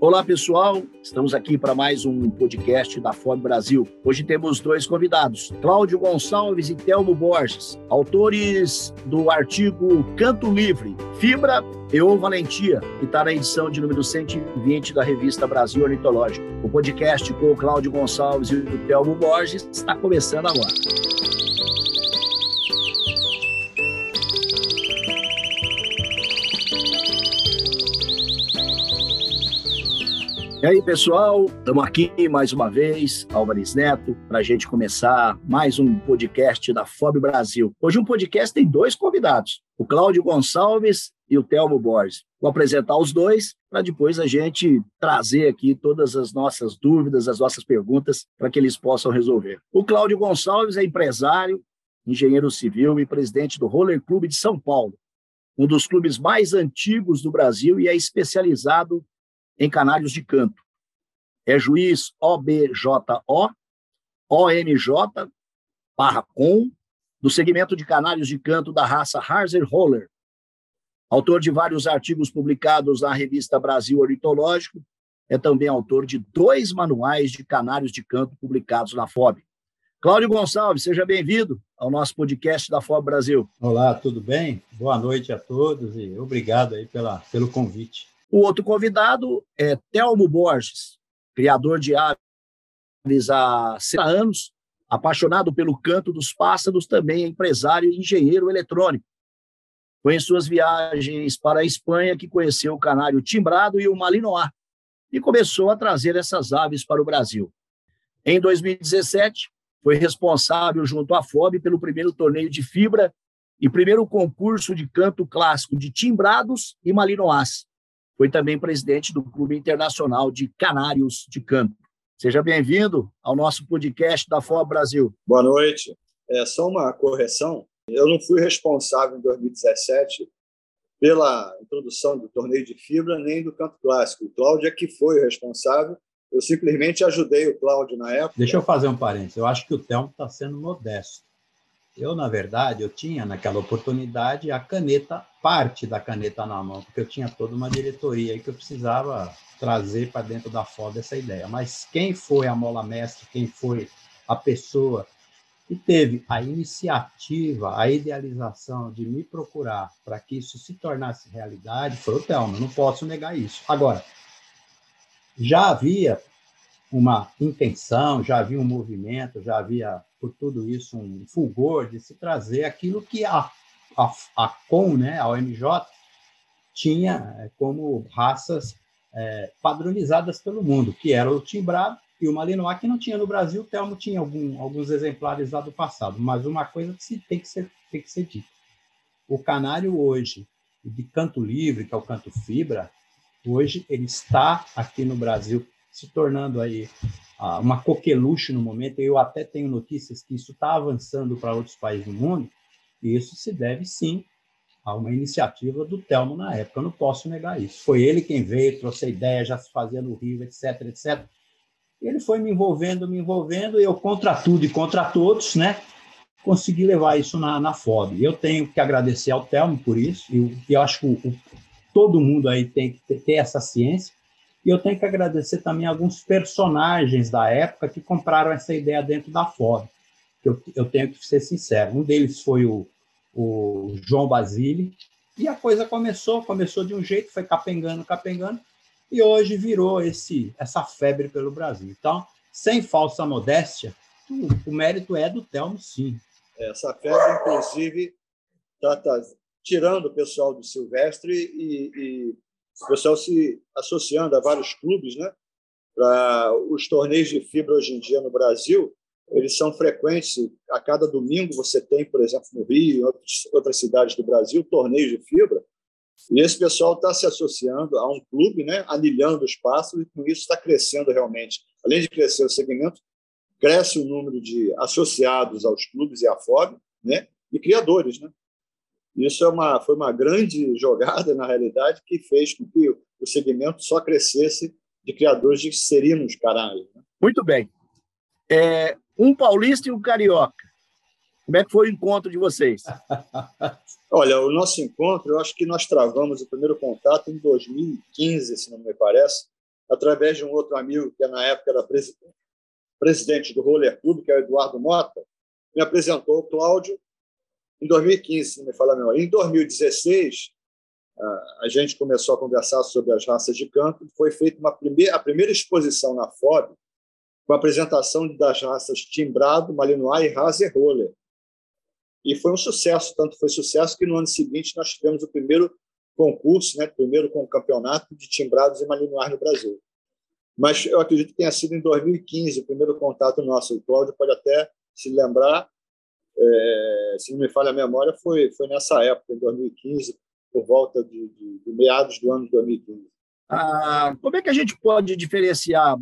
Olá, pessoal. Estamos aqui para mais um podcast da FOB Brasil. Hoje temos dois convidados, Cláudio Gonçalves e Telmo Borges, autores do artigo Canto Livre, Fibra e ou Valentia, que está na edição de número 120 da revista Brasil Ornitológico. O podcast com o Cláudio Gonçalves e o Telmo Borges está começando agora. E aí, pessoal, estamos aqui mais uma vez, Álvares Neto, para a gente começar mais um podcast da FOB Brasil. Hoje um podcast tem dois convidados, o Cláudio Gonçalves e o Telmo Borges. Vou apresentar os dois para depois a gente trazer aqui todas as nossas dúvidas, as nossas perguntas, para que eles possam resolver. O Cláudio Gonçalves é empresário, engenheiro civil e presidente do Roller Clube de São Paulo, um dos clubes mais antigos do Brasil e é especializado em canários de canto. É juiz OBJO, OMJ, barra com, do segmento de canários de canto da raça Harzer Roller. Autor de vários artigos publicados na revista Brasil Ornitológico, é também autor de dois manuais de canários de canto publicados na FOB. Cláudio Gonçalves, seja bem-vindo ao nosso podcast da FOB Brasil. Olá, tudo bem? Boa noite a todos e obrigado aí pela, pelo convite. O outro convidado é Telmo Borges, criador de aves há 60 anos, apaixonado pelo canto dos pássaros, também é empresário e engenheiro eletrônico. Foi em suas viagens para a Espanha que conheceu o canário timbrado e o malinois e começou a trazer essas aves para o Brasil. Em 2017, foi responsável junto à FOB pelo primeiro torneio de fibra e primeiro concurso de canto clássico de timbrados e malinois, foi também presidente do Clube Internacional de Canários de Canto. Seja bem-vindo ao nosso podcast da FOB Brasil. Boa noite. É só uma correção. Eu não fui responsável em 2017 pela introdução do torneio de fibra nem do canto clássico. O Cláudio é que foi o responsável. Eu simplesmente ajudei o Cláudio na época. Deixa eu fazer um parênteses. Eu acho que o Telmo está sendo modesto. Eu, na verdade, eu tinha naquela oportunidade a caneta, parte da caneta na mão, porque eu tinha toda uma diretoria aí que eu precisava trazer para dentro da foda essa ideia. Mas quem foi a mola mestre, quem foi a pessoa que teve a iniciativa, a idealização de me procurar para que isso se tornasse realidade foi o Thelma, não posso negar isso. Agora, já havia uma intenção, já havia um movimento, já havia por tudo isso um fulgor de se trazer aquilo que a, a, a COM, né, a OMJ, tinha é, como raças é, padronizadas pelo mundo, que era o timbrado e o malinois, que não tinha no Brasil. O Telmo tinha algum, alguns exemplares lá do passado, mas uma coisa que tem, que ser, tem que ser dita. O canário hoje, de canto livre, que é o canto fibra, hoje ele está aqui no Brasil se tornando aí uma coqueluche no momento. Eu até tenho notícias que isso está avançando para outros países do mundo, e isso se deve sim a uma iniciativa do Telmo na época. Eu não posso negar isso. Foi ele quem veio, trouxe a ideia, já se fazia no Rio, etc, etc. Ele foi me envolvendo, me envolvendo, eu, contra tudo e contra todos, né, consegui levar isso na, na FOB. Eu tenho que agradecer ao Telmo por isso, e eu, eu acho que o, todo mundo aí tem que ter essa ciência, e eu tenho que agradecer também alguns personagens da época que compraram essa ideia dentro da Ford. Eu, eu tenho que ser sincero. Um deles foi o, o João Basile. E a coisa começou, começou de um jeito, foi capengando, capengando, e hoje virou esse essa febre pelo Brasil. Então, sem falsa modéstia, o, o mérito é do Telmo, sim. Essa febre, inclusive, está tá tirando o pessoal do Silvestre e, e o pessoal se associando a vários clubes, né? Para os torneios de fibra hoje em dia no Brasil, eles são frequentes. A cada domingo você tem, por exemplo, no Rio e outras, cidades do Brasil, torneios de fibra. E esse pessoal está se associando a um clube, né, anilhando os passos, e com isso está crescendo realmente. Além de crescer o segmento, cresce o número de associados aos clubes e à FOB, né, e criadores. Né? Isso é uma, foi uma grande jogada, na realidade, que fez com que o segmento só crescesse de criadores de serinos caralho. Né? Muito bem. É, um paulista e um carioca. Como é que foi o encontro de vocês? Olha, o nosso encontro, eu acho que nós travamos o primeiro contato em 2015, se não me parece, através de um outro amigo que na época era presidente do Roller Club, que é o Eduardo Mota, me apresentou o Cláudio em 2015, se não me fala memória. Em 2016, a gente começou a conversar sobre as raças de campo. Foi feita uma primeira, a primeira exposição na FOB, com a apresentação das raças Timbrado, Malinois e Raser Roller. E foi um sucesso, tanto foi sucesso que no ano seguinte nós tivemos o primeiro concurso, né, primeiro com o campeonato de timbrados e malinois no Brasil. Mas eu acredito que tenha sido em 2015 o primeiro contato nosso. O Cláudio pode até se lembrar, é, se não me falha a memória, foi, foi nessa época, em 2015, por volta de, de, de meados do ano de 2015. Ah, como é que a gente pode diferenciar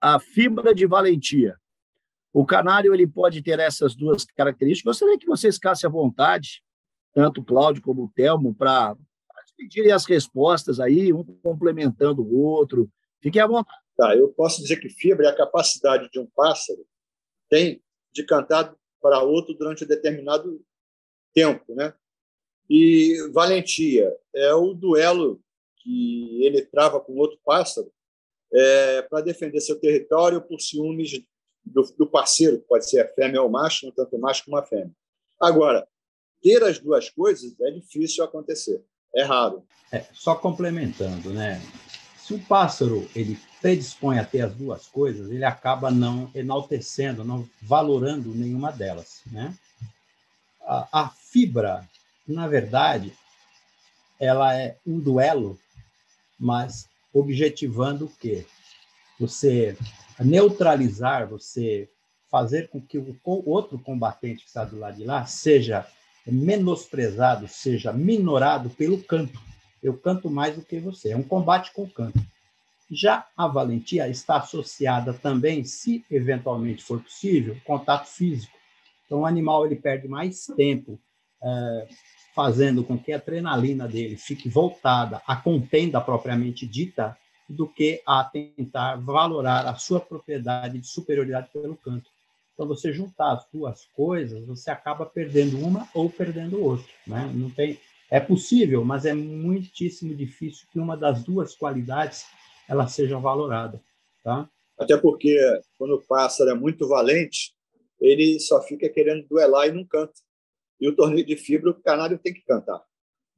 a fibra de valentia? O canário ele pode ter essas duas características. Gostaria que vocês ficassem à vontade, tanto o Cláudio como o Telmo, para pedirem as respostas aí, um complementando o outro. Fiquem à vontade. Tá, eu posso dizer que fibra é a capacidade de um pássaro tem de cantar para outro durante um determinado tempo, né? E valentia é o duelo que ele trava com outro pássaro é, para defender seu território por ciúmes do, do, parceiro, que pode ser a fêmea ou macho, tanto macho como a fêmea. Agora, ter as duas coisas é difícil acontecer, é raro. É, só complementando, né? Se o pássaro ele predispõe a ter as duas coisas, ele acaba não enaltecendo, não valorando nenhuma delas, né? A, a fibra na verdade, ela é um duelo, mas objetivando o quê? Você neutralizar, você fazer com que o outro combatente que está do lado de lá seja menosprezado, seja minorado pelo canto. Eu canto mais do que você. É um combate com o canto. Já a valentia está associada também, se eventualmente for possível, contato físico. Então, o animal ele perde mais tempo é, fazendo com que a adrenalina dele fique voltada à contenda propriamente dita, do que a tentar valorar a sua propriedade de superioridade pelo canto. Então, você juntar as duas coisas, você acaba perdendo uma ou perdendo outra. Né? Não tem, é possível, mas é muitíssimo difícil que uma das duas qualidades ela seja valorada. Tá? Até porque, quando o pássaro é muito valente, ele só fica querendo duelar e não canta. E o torneio de fibra, o canário tem que cantar.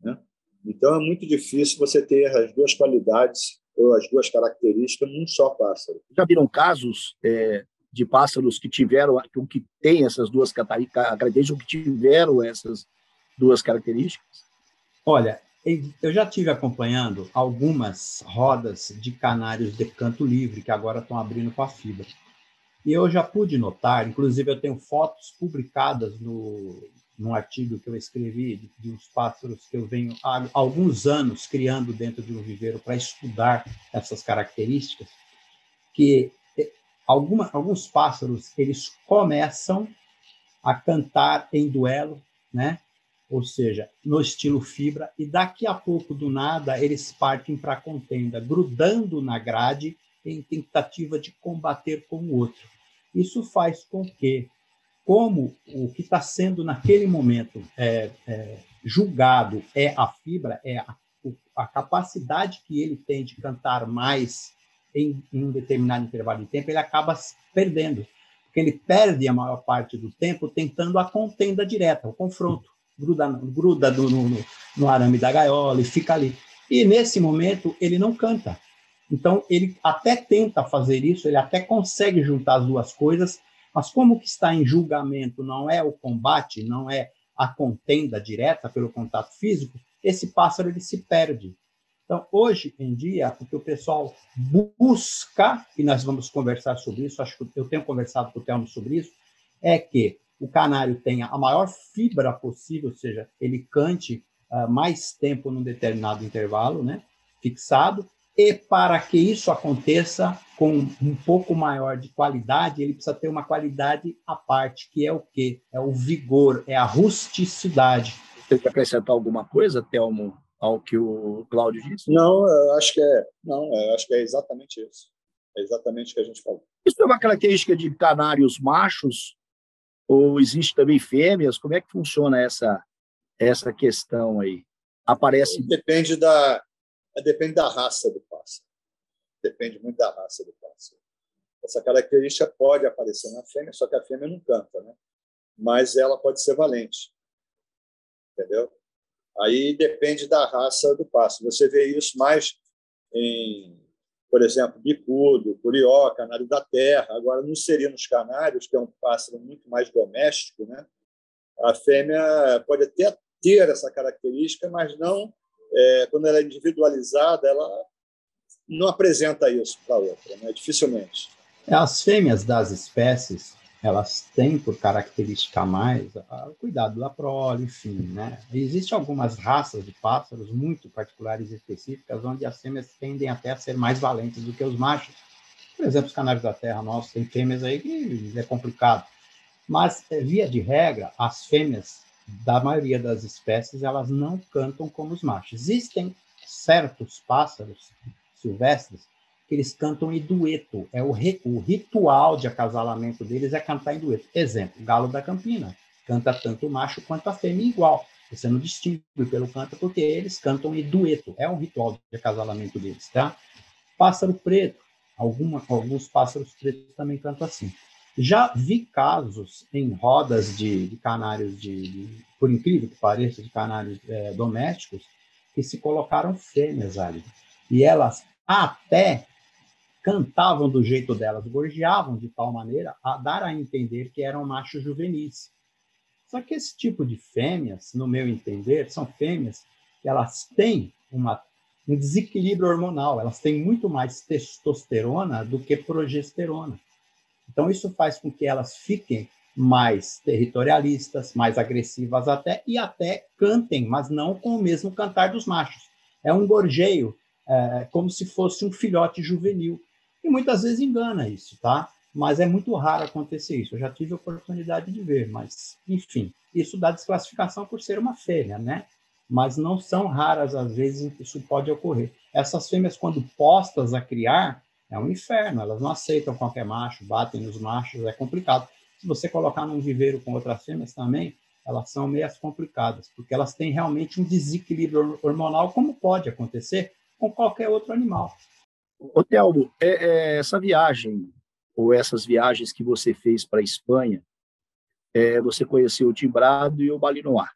Né? Então, é muito difícil você ter as duas qualidades ou as duas características num só pássaro. Já viram casos é, de pássaros que tiveram, que têm essas duas características, que tiveram essas duas características? Olha, eu já tive acompanhando algumas rodas de canários de canto livre que agora estão abrindo com a fibra. E eu já pude notar, inclusive eu tenho fotos publicadas no, num artigo que eu escrevi de, de uns pássaros que eu venho há alguns anos criando dentro de um viveiro para estudar essas características, que eh, alguma, alguns pássaros eles começam a cantar em duelo, né? Ou seja, no estilo fibra, e daqui a pouco do nada eles partem para a contenda, grudando na grade em tentativa de combater com o outro. Isso faz com que como o que está sendo naquele momento é, é, julgado é a fibra, é a, a, capacidade que ele tem de cantar mais em, em, um determinado intervalo de tempo, ele acaba perdendo, porque ele perde a maior parte do tempo tentando a contenda direta, o confronto, gruda, gruda no, no, no arame da gaiola e fica ali. E nesse momento ele não canta. Então ele até tenta fazer isso, ele até consegue juntar as duas coisas, mas como que está em julgamento não é o combate, não é a contenda direta pelo contato físico, esse pássaro ele se perde. Então, hoje em dia, o que o pessoal busca, e nós vamos conversar sobre isso, acho que eu tenho conversado com o Telmo sobre isso, é que o canário tenha a maior fibra possível, ou seja, ele cante uh, mais tempo num determinado intervalo, né, fixado, e para que isso aconteça com um pouco maior de qualidade, ele precisa ter uma qualidade à parte, que é o quê? É o vigor, é a rusticidade. Você quer acrescentar alguma coisa, Telmo, ao que o Cláudio disse? Não, eu acho que é, não, eu acho que é exatamente isso. É exatamente o que a gente falou. Isso é uma característica de canários machos Ou existe também fêmeas? Como é que funciona essa, essa questão aí? Aparece. Depende da, depende da raça do pássaro. Depende muito da raça do pássaro. Essa característica pode aparecer na fêmea, só que a fêmea não canta, né? mas ela pode ser valente. Entendeu? Aí depende da raça do pássaro. Você vê isso mais em, por exemplo, bicudo, curió, canário da terra. Agora, não seria nos canários, que é um pássaro muito mais doméstico, né? A fêmea pode até ter essa característica, mas não é, quando ela é individualizada, ela não apresenta isso para a outra, né? dificilmente. As fêmeas das espécies elas têm por característica mais o cuidado da prole, enfim, né? Existem algumas raças de pássaros muito particulares e específicas onde as fêmeas tendem até a ser mais valentes do que os machos. Por exemplo, os canários da terra nossos têm fêmeas aí que é complicado. Mas, eh, via de regra, as fêmeas da maioria das espécies, elas não cantam como os machos. Existem certos pássaros silvestres que eles cantam em dueto. É o, re, o ritual de acasalamento deles é cantar em dueto. Exemplo, galo da campina. Canta tanto o macho quanto a fêmea igual. Você não distingue pelo canto porque eles cantam em dueto. É um ritual de acasalamento deles, tá? Pássaro preto. Alguma, alguns pássaros pretos também cantam assim. Já vi casos em rodas de, de canários, de, de, por incrível que pareça, de canários é, domésticos, que se colocaram fêmeas ali. E elas até cantavam do jeito delas, gorjeavam de tal maneira a dar a entender que eram machos juvenis. Só que esse tipo de fêmeas, no meu entender, são fêmeas que elas têm uma, um desequilíbrio hormonal, elas têm muito mais testosterona do que progesterona. Então, isso faz com que elas fiquem mais territorialistas, mais agressivas até, e até cantem, mas não com o mesmo cantar dos machos. É um gorjeio, é, como se fosse um filhote juvenil. E muitas vezes engana isso, tá? Mas é muito raro acontecer isso. Eu já tive a oportunidade de ver, mas, enfim, isso dá desclassificação por ser uma fêmea, né? Mas não são raras as vezes em que isso pode ocorrer. Essas fêmeas, quando postas a criar, é um inferno. Elas não aceitam qualquer macho, batem nos machos, é complicado. Se você colocar num viveiro com outras fêmeas também, elas são meias complicadas, porque elas têm realmente um desequilíbrio hormonal, como pode acontecer com qualquer outro animal. Ô, Telmo, é, é, essa viagem, ou essas viagens que você fez para a Espanha, é, você conheceu o timbrado e o balinoar,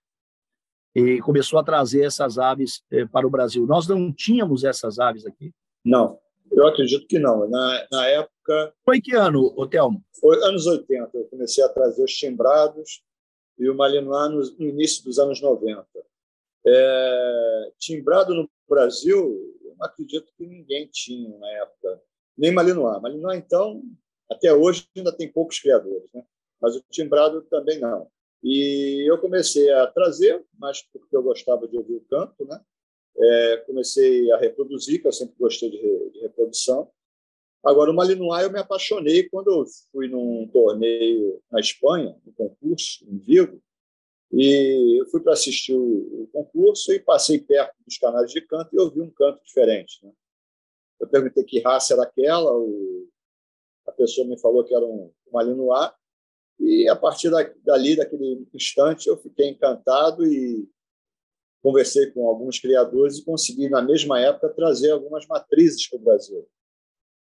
e começou a trazer essas aves é, para o Brasil. Nós não tínhamos essas aves aqui? Não, eu acredito que não. Na, na época... Foi que ano, ô, Telmo? Foi anos 80. Eu comecei a trazer os timbrados e o malinois no, no início dos anos 90. É, timbrado no Brasil, acredito que ninguém tinha na época, nem Malinois. Malinois, então, até hoje ainda tem poucos criadores, né? mas o timbrado também não. E eu comecei a trazer, mas porque eu gostava de ouvir o canto, né? É, comecei a reproduzir, que eu sempre gostei de, de reprodução. Agora, o Malinois eu me apaixonei quando eu fui num torneio na Espanha, um concurso em Vigo, e eu fui para assistir o, concurso e passei perto dos canais de canto e ouvi um canto diferente. Né? Eu perguntei que raça era aquela, o, a pessoa me falou que era um, um malinois, e a partir da, dali, daquele instante, eu fiquei encantado e conversei com alguns criadores e consegui, na mesma época, trazer algumas matrizes para o Brasil.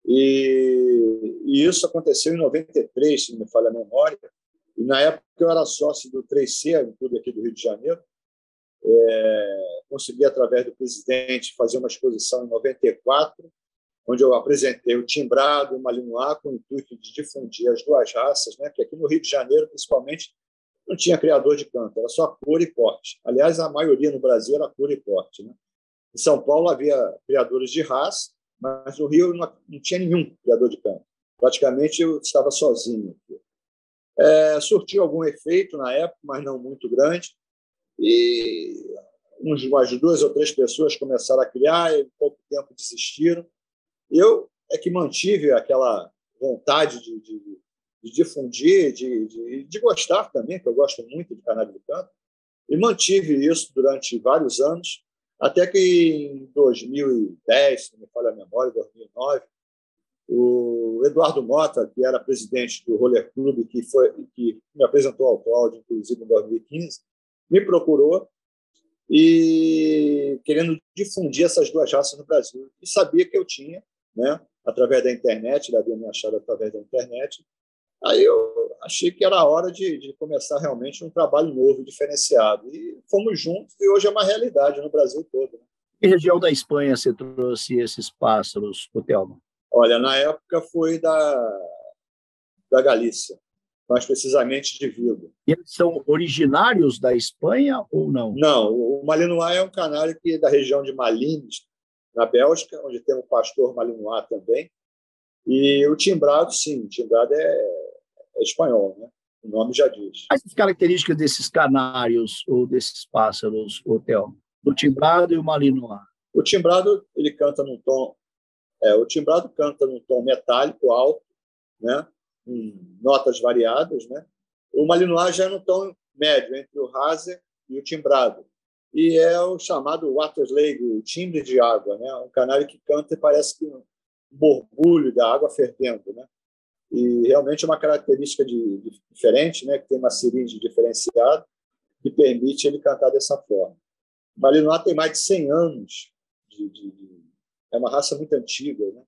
E, e, isso aconteceu em 93, se não me falha a memória, e na época eu era sócio do 3C, um clube aqui do Rio de Janeiro. É, consegui, através do presidente, fazer uma exposição em 94, onde eu apresentei o timbrado e o malinois com o intuito de difundir as duas raças, né? que aqui no Rio de Janeiro, principalmente, não tinha criador de canto, era só cor e porte. Aliás, a maioria no Brasil era cor e porte. Né? Em São Paulo havia criadores de raça, mas no Rio não, não tinha nenhum criador de canto. Praticamente eu estava sozinho. Aqui. É, surtiu algum efeito na época, mas não muito grande. E uns, umas duas ou três pessoas começaram a criar e em pouco tempo desistiram. Eu é que mantive aquela vontade de, de, de difundir, de, de, de, gostar também, que eu gosto muito de cannabis do canto, e mantive isso durante vários anos, até que em 2010, se não me falha a memória, 2009, O Eduardo Mota, que era presidente do Roller Club, que, foi, que me apresentou ao Cláudio, inclusive, em 2015, me procurou e querendo difundir essas duas raças no Brasil. E sabia que eu tinha, né, através da internet, ele havia me achado através da internet. Aí eu achei que era a hora de, de começar realmente um trabalho novo, diferenciado. E fomos juntos, e hoje é uma realidade no Brasil todo. Né? Que região da Espanha você trouxe esses pássaros, Telmo? Olha, na época foi da, da Galícia, mais precisamente de Vigo. E eles são originários da Espanha ou não? Não, o Malinois é um canário que é da região de Malines, na Bélgica, onde tem um pastor Malinois também. E o timbrado, sim, o timbrado é, é espanhol, né? O nome já diz. Quais as características desses canários ou desses pássaros, Hotel? Do timbrado e o Malinois? O timbrado, ele canta num tom é, o timbrado canta num tom metálico alto, né, em notas variadas, né. O malinois já é no tom médio entre o Hazer e o timbrado. E é o chamado waterslade, o timbre de água, né, um canário que canta e parece que um borbulho da água fervendo, né. E realmente é uma característica de, de, diferente, né, que tem uma seringe diferenciada que permite ele cantar dessa forma. O malinois tem mais de 100 anos de, de é uma raça muito antiga. Né?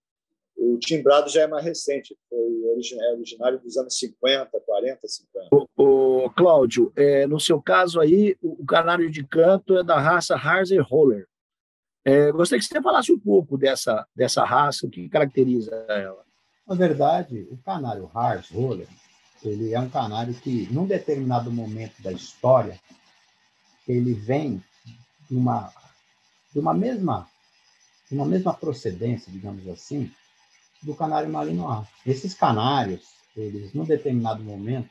O timbrado já é mais recente, foi é originário dos anos 50, 40, 50. O, o Cláudio, é, no seu caso aí, o, canário de canto é da raça Harzer Roller. É, gostaria que você falasse um pouco dessa, dessa raça, o que caracteriza ela. Na verdade, o canário Harzer Roller ele é um canário que, num determinado momento da história, ele vem de uma, de uma mesma uma mesma procedência, digamos assim, do canário malinois. Esses canários, eles, num determinado momento,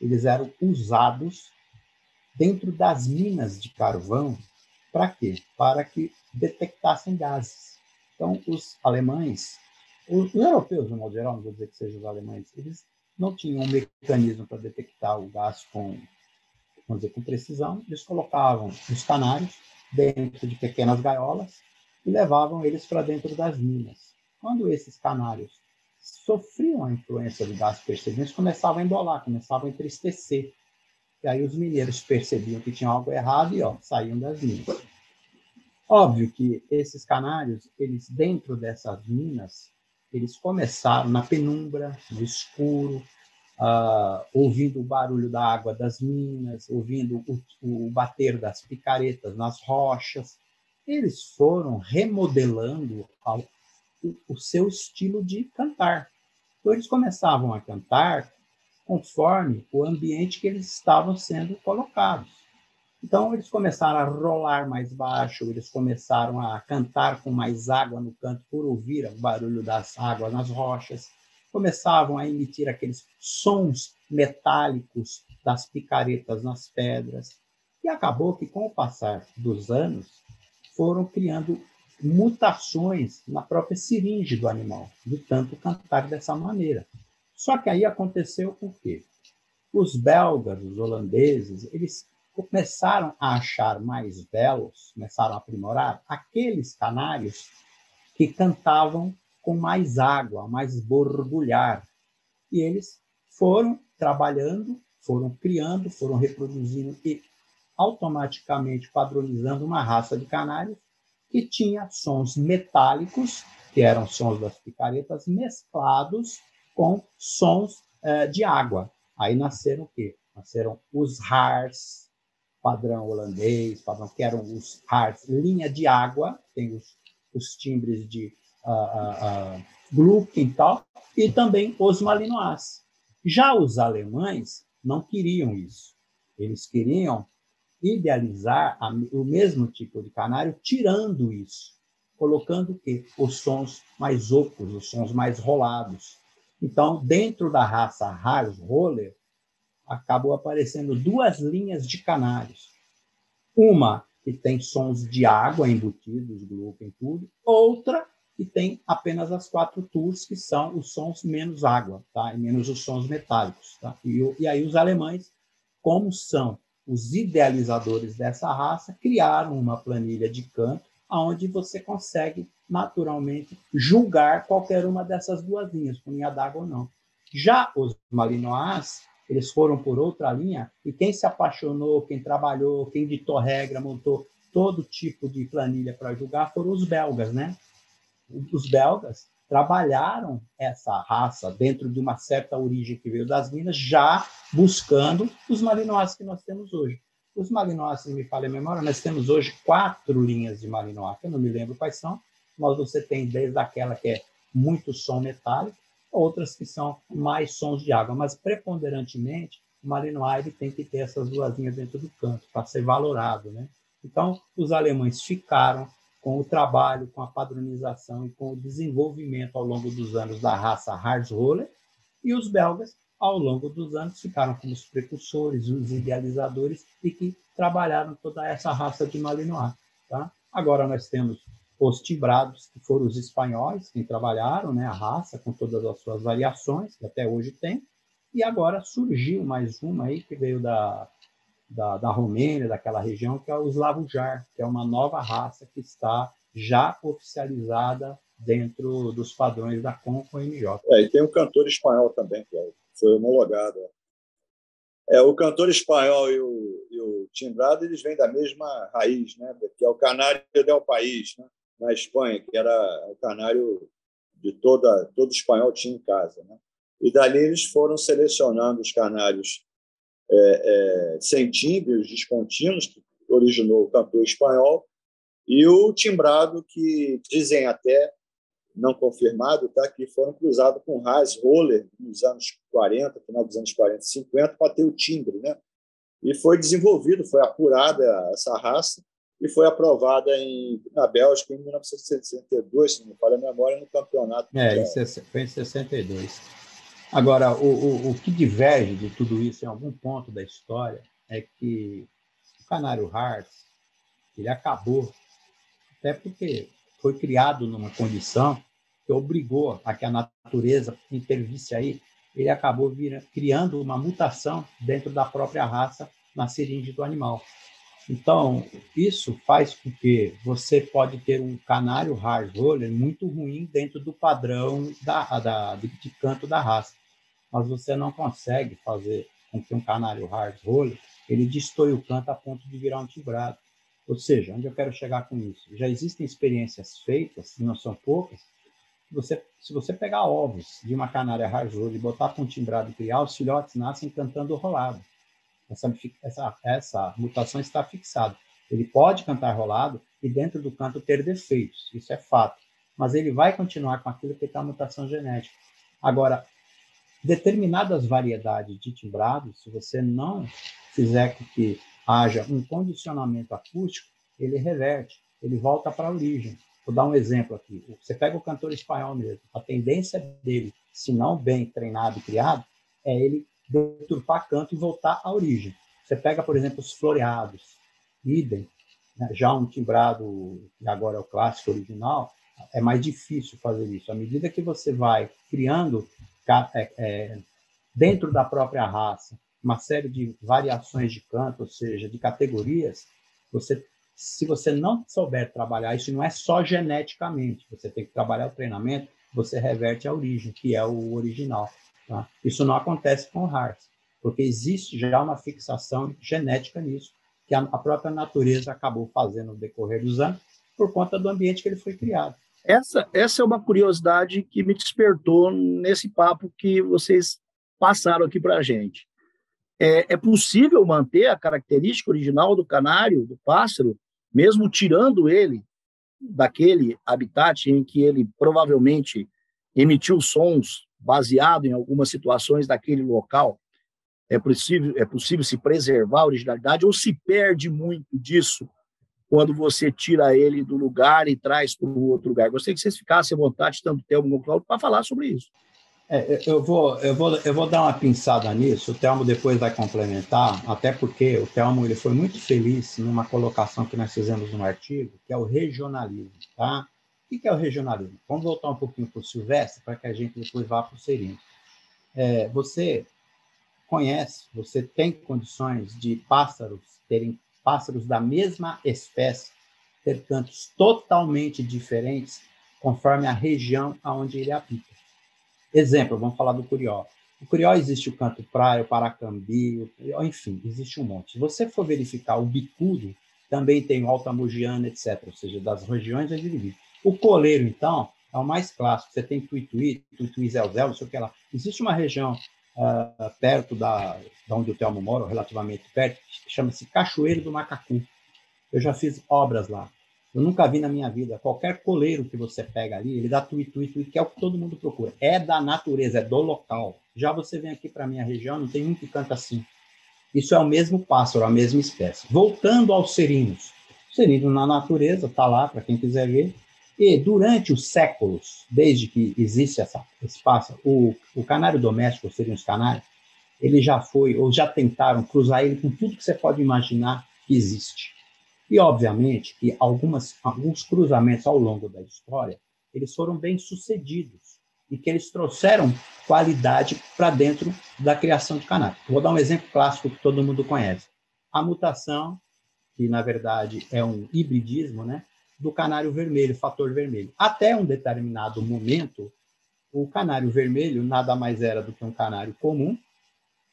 eles eram usados dentro das minas de carvão para quê? Para que detectassem gases. Então, os alemães, os, europeus, no modo geral, não vou dizer que sejam os alemães, eles não tinham um mecanismo para detectar o gás com, vamos dizer, com precisão. Eles colocavam os canários dentro de pequenas gaiolas e levavam eles para dentro das minas. Quando esses canários sofriam a influência do gás percebido, eles começavam a embolar, começavam a entristecer. E aí os mineiros percebiam que tinha algo errado e ó, saíam das minas. Óbvio que esses canários, eles dentro dessas minas, eles começaram na penumbra, no escuro, uh, ouvindo o barulho da água das minas, ouvindo o, o bater das picaretas nas rochas, eles foram remodelando ao, o, o seu estilo de cantar. Então, eles começavam a cantar conforme o ambiente que eles estavam sendo colocados. Então, eles começaram a rolar mais baixo, eles começaram a cantar com mais água no canto por ouvir o barulho das águas nas rochas, começavam a emitir aqueles sons metálicos das picaretas nas pedras. E acabou que, com o passar dos anos, foram criando mutações na própria seringe do animal, de tanto cantar dessa maneira. Só que aí aconteceu o quê? Os belgas, os holandeses, eles começaram a achar mais belos, começaram a aprimorar aqueles canários que cantavam com mais água, mais borbulhar. E eles foram trabalhando, foram criando, foram reproduzindo e automaticamente padronizando uma raça de canários que tinha sons metálicos, que eram sons das picaretas, mesclados com sons uh, de água. Aí nasceram o quê? Nasceram os Haars, padrão holandês, padrão, que eram os Haars, linha de água, tem os, os timbres de uh, uh, uh, Gluck e tal, e também os Malinois. Já os alemães não queriam isso. Eles queriam idealizar a, o mesmo tipo de canário, tirando isso, colocando o quê? Os sons mais ocos, os sons mais rolados. Então, dentro da raça Haas Roller, acabou aparecendo duas linhas de canários. Uma que tem sons de água embutidos, grupo em tudo, outra que tem apenas as quatro tours, que são os sons menos água, tá? e menos os sons metálicos. Tá? E, e aí os alemães, como são os idealizadores dessa raça criaram uma planilha de canto aonde você consegue naturalmente julgar qualquer uma dessas duas linhas, com linha d'água ou não. Já os malinois, eles foram por outra linha, e quem se apaixonou, quem trabalhou, quem ditou regra, montou todo tipo de planilha para julgar foram os belgas, né? Os belgas trabalharam essa raça dentro de uma certa origem que veio das minas, já buscando os malinois que nós temos hoje. Os malinois, se me falha a memória, nós temos hoje quatro linhas de malinois, que eu não me lembro quais são, mas você tem desde aquela que é muito som metálico, outras que são mais sons de água, mas preponderantemente o malinois ele tem que ter essas duas linhas dentro do canto para ser valorado, né? Então, os alemães ficaram com o trabalho, com a padronização e com o desenvolvimento ao longo dos anos da raça Harzroller, e os belgas ao longo dos anos, ficaram como os precursores, os idealizadores e que trabalharam toda essa raça de Malinois. Tá? Agora nós temos os timbrados, que foram os espanhóis que trabalharam né, a raça com todas as suas variações, que até hoje tem, e agora surgiu mais uma aí que veio da, da, da Romênia, daquela região, que é o Slavujar, que é uma nova raça que está já oficializada dentro dos padrões da com MJ. É, e tem um cantor espanhol também, que é foi homologado. É, o cantor espanhol e o, e o timbrado eles vêm da mesma raiz, né? que é o canário del país, né? na Espanha, que era o canário de toda todo espanhol tinha em casa. Né? E dali eles foram selecionando os canários é, é, sem timbre, os descontínuos, que originou o cantor espanhol, e o timbrado, que dizem até não confirmado, tá? que foram cruzados com Haas Roller nos anos 40, final dos anos 40 e 50, para ter o timbre. Né? E foi desenvolvido, foi apurada essa raça e foi aprovada em, na Bélgica em 1962, se não me falha a memória, no campeonato. É, foi em 62. Agora, o, o, o que diverge de tudo isso em algum ponto da história é que o Canário Hearts ele acabou, até porque foi criado numa condição que obrigou a que a natureza intervisse aí, ele acabou vira, criando uma mutação dentro da própria raça na seringe do animal. Então, isso faz com que você pode ter um canário hard roller muito ruim dentro do padrão da, da, de canto da raça. Mas você não consegue fazer com que um canário hard roller ele destoie o canto a ponto de virar um timbrado. Ou seja, onde eu quero chegar com isso? Já existem experiências feitas, não são poucas, você, se você pegar ovos de uma canária rajoura e botar com timbrado e criar, os filhotes nascem cantando rolado. Essa, essa, essa mutação está fixada. Ele pode cantar rolado e dentro do canto ter defeitos, isso é fato. Mas ele vai continuar com aquilo que está a mutação genética. Agora, determinadas variedades de timbrados, se você não fizer com que haja um condicionamento acústico, ele reverte, ele volta para a origem. Vou dar um exemplo aqui. Você pega o cantor espanhol mesmo, a tendência dele, se não bem treinado e criado, é ele deturpar canto e voltar à origem. Você pega, por exemplo, os floreados, idem, né? já um timbrado, que agora é o clássico original, é mais difícil fazer isso. À medida que você vai criando é, é, dentro da própria raça uma série de variações de canto, ou seja, de categorias, você, se você não souber trabalhar, isso não é só geneticamente, você tem que trabalhar o treinamento, você reverte a origem, que é o original. Tá? Isso não acontece com o Hearts, porque existe já uma fixação genética nisso, que a, a própria natureza acabou fazendo no decorrer dos anos, por conta do ambiente que ele foi criado. Essa, essa é uma curiosidade que me despertou nesse papo que vocês passaram aqui para a gente. É, é possível manter a característica original do canário, do pássaro, mesmo tirando ele daquele habitat em que ele provavelmente emitiu sons baseado em algumas situações daquele local. É possível, é possível se preservar a originalidade ou se perde muito disso quando você tira ele do lugar e traz para o outro lugar? Gostaria que vocês ficassem à vontade, tanto Telmo como Cláudio, para falar sobre isso. É, eu, vou, eu, vou, eu vou dar uma pinçada nisso, o Telmo depois vai complementar, até porque o Telmo ele foi muito feliz numa colocação que nós fizemos no artigo, que é o regionalismo. Tá? O que é o regionalismo? Vamos voltar um pouquinho para o Silvestre, para que a gente depois vá para o Serino. É, você conhece, você tem condições de pássaros terem pássaros da mesma espécie ter cantos totalmente diferentes conforme a região aonde ele habita. Exemplo, vamos falar do curió. O curió existe o canto praia, o paracambi, o, enfim, existe um monte. Se você for verificar o bicudo, também tem o altamugiano, etc., ou seja, das regiões onde ele vive. O coleiro, então, é o mais clássico. Você tem Tuituí, Tuituí, Zelzel, não sei o que lá. Existe uma região uh, perto da, da onde o Telmo mora, relativamente perto, chama-se Cachoeiro do Macacu. Eu já fiz obras lá. Eu nunca vi na minha vida. Qualquer coleiro que você pega ali, ele dá tuit, tuit, tuit, que é o que todo mundo procura. É da natureza, é do local. Já você vem aqui para minha região, não tem um que canta assim. Isso é o mesmo pássaro, a mesma espécie. Voltando aos serinos. O serino na natureza está lá, para quem quiser ver. E durante os séculos, desde que existe essa, esse o, o canário doméstico, os serinos canários, ele já foi, ou já tentaram cruzar ele com tudo que você pode imaginar que existe. E, obviamente, que algumas, alguns cruzamentos ao longo da história, eles foram bem sucedidos e que eles trouxeram qualidade para dentro da criação de canário. Vou dar um exemplo clássico que todo mundo conhece. A mutação, que na verdade é um hibridismo, né, do canário vermelho, fator vermelho. Até um determinado momento, o canário vermelho nada mais era do que um canário comum,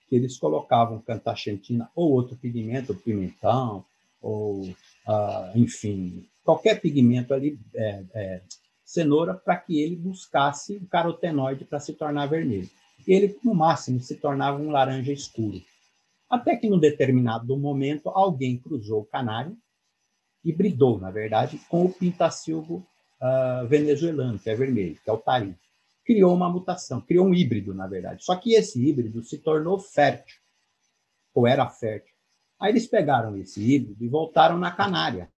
que eles colocavam cantachentina ou outro pigmento, pimentão, ou, uh, enfim, qualquer pigmento ali, é, é, cenoura, para que ele buscasse o carotenoide para se tornar vermelho. Ele, no máximo, se tornava um laranja escuro. Até que, num determinado momento, alguém cruzou o canário, hibridou, na verdade, com o pintacilgo uh, venezuelano, que é vermelho, que é o tarim. Criou uma mutação, criou um híbrido, na verdade. Só que esse híbrido se tornou fértil, ou era fértil. Aí eles pegaram esse híbrido e voltaram na canária.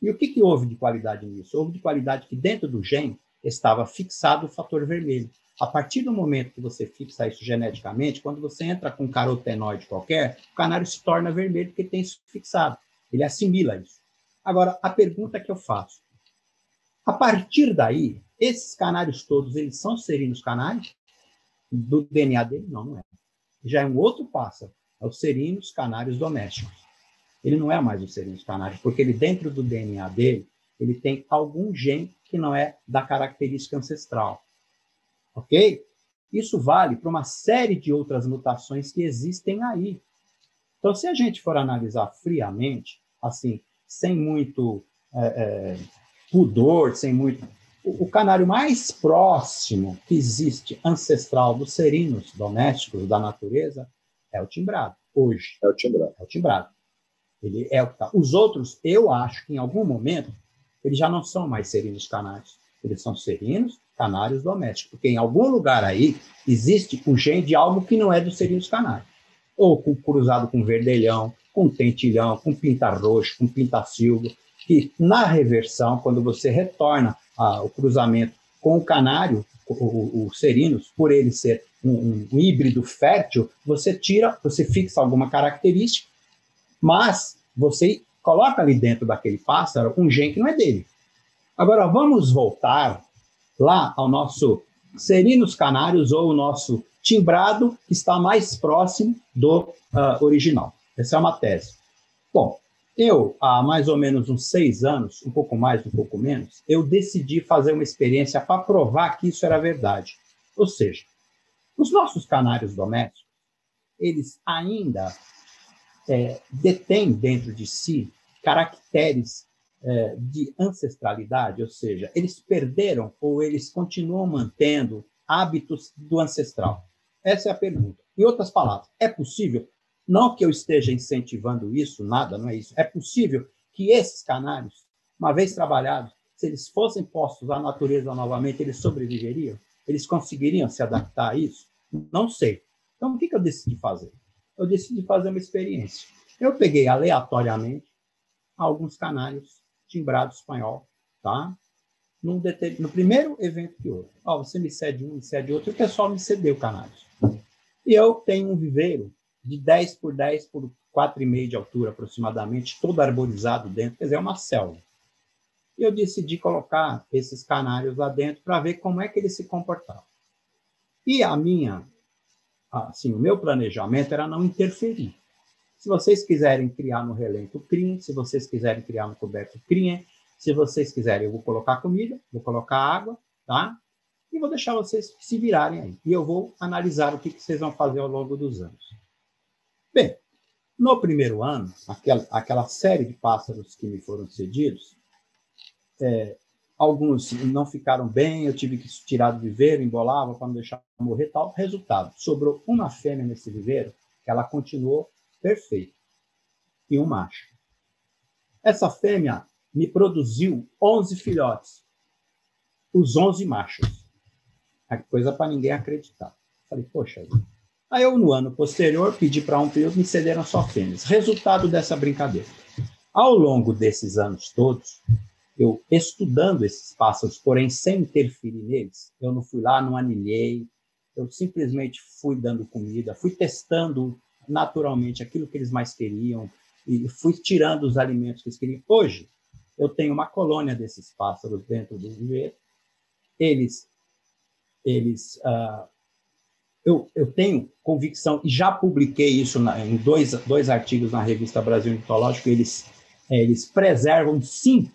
E o que, que houve de qualidade nisso? Houve de qualidade que dentro do gene estava fixado o fator vermelho. A partir do momento que você fixa isso geneticamente, quando você entra com um carotenoide qualquer, o canário se torna vermelho porque tem isso fixado. Ele assimila isso. Agora, a pergunta que eu faço: a partir daí, esses canários todos, eles são serinos canários? Do DNA dele? Não, não é. Já é um outro pássaro é os serinos canários domésticos. Ele não é mais o serinos canários, porque ele dentro do DNA dele, ele tem algum gene que não é da característica ancestral. Ok? Isso vale para uma série de outras mutações que existem aí. Então, se a gente for analisar friamente, assim, sem muito é, é, pudor, sem muito. O, o, canário mais próximo que existe ancestral dos serinos domésticos da natureza é o timbrado, hoje. É o timbrado. É o timbrado. Ele é o que tá. Os outros, eu acho que em algum momento, eles já não são mais serinos canários. Eles são serinos canários domésticos. Porque em algum lugar aí existe o gene de algo que não é dos serinos canários. Ou com, cruzado com verdelhão, com tentilhão, com pinta roxo, com pinta silva, que na reversão, quando você retorna ah, o cruzamento com o canário, o, o, serinos, por ele ser um, um, híbrido fértil, você tira, você fixa alguma característica, mas você coloca ali dentro daquele pássaro um gene que não é dele. Agora vamos voltar lá ao nosso serinos canários ou o nosso timbrado que está mais próximo do uh, original. Essa é uma tese. Bom, eu, há mais ou menos uns seis anos, um pouco mais, um pouco menos, eu decidi fazer uma experiência para provar que isso era verdade. Ou seja, os nossos canários domésticos, eles ainda é, detêm dentro de si caracteres é, de ancestralidade, ou seja, eles perderam ou eles continuam mantendo hábitos do ancestral? Essa é a pergunta. Em outras palavras, é possível? Não que eu esteja incentivando isso, nada, não é isso. É possível que esses canários, uma vez trabalhados, se eles fossem postos à natureza novamente, eles sobreviveriam? Eles conseguiriam se adaptar a isso? Não sei. Então, o que, eu decidi fazer? Eu decidi fazer uma experiência. Eu peguei aleatoriamente alguns canários timbrados espanhol, tá? Num no primeiro evento que houve. Ó, você me cede um, me cede outro, e o pessoal me cedeu canários. E eu tenho um viveiro de 10 por 10 por 4,5 de altura aproximadamente, todo arborizado dentro, quer dizer, é uma selva. E eu decidi colocar esses canários lá dentro para ver como é que eles se comportavam. E a minha, assim, o meu planejamento era não interferir. Se vocês quiserem criar no relento, criem. Se vocês quiserem criar no coberto, criem. Se vocês quiserem, eu vou colocar comida, vou colocar água, tá? E vou deixar vocês se virarem aí. E eu vou analisar o que, que vocês vão fazer ao longo dos anos. Bem, no primeiro ano, aquela, aquela série de pássaros que me foram cedidos, é, alguns não ficaram bem, eu tive que tirar do viveiro, embolava para não deixar morrer tal. Resultado, sobrou uma fêmea nesse viveiro, que ela continuou perfeita, e um macho. Essa fêmea me produziu 11 filhotes, os 11 machos. É coisa para ninguém acreditar. Falei, poxa. Aí eu, no ano posterior, pedi para um período, me cederam só fêmeas. Resultado dessa brincadeira. Ao longo desses anos todos, eu estudando esses pássaros, porém sem interferir neles, eu não fui lá, não anilhei, eu simplesmente fui dando comida, fui testando naturalmente aquilo que eles mais queriam e fui tirando os alimentos que eles queriam. Hoje, eu tenho uma colônia desses pássaros dentro do viveiro. Eles, eles, uh, eu, eu tenho convicção e já publiquei isso na, em dois, dois artigos na revista Brasil Mitológico. Eles, é, eles preservam sim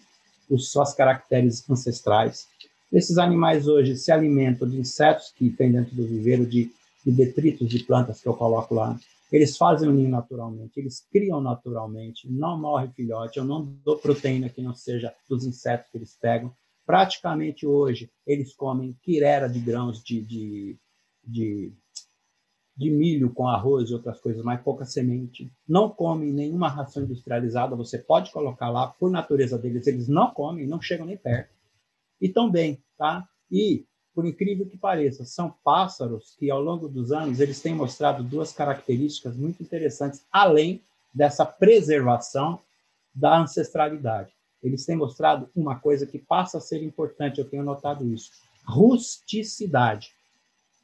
os, suas caracteres ancestrais. Esses animais hoje se alimentam de insetos que tem dentro do viveiro, de, de detritos de plantas que eu coloco lá. Eles fazem o ninho naturalmente, eles criam naturalmente, não morre filhote, eu não dou proteína que não seja dos insetos que eles pegam. Praticamente hoje, eles comem quirera de grãos de, de, de, de milho com arroz e outras coisas, mas pouca semente. Não comem nenhuma ração industrializada, você pode colocar lá, por natureza deles, eles não comem, não chegam nem perto. E também, tá? E por incrível que pareça, são pássaros que ao longo dos anos eles têm mostrado duas características muito interessantes, além dessa preservação da ancestralidade. Eles têm mostrado uma coisa que passa a ser importante, eu tenho notado isso: rusticidade.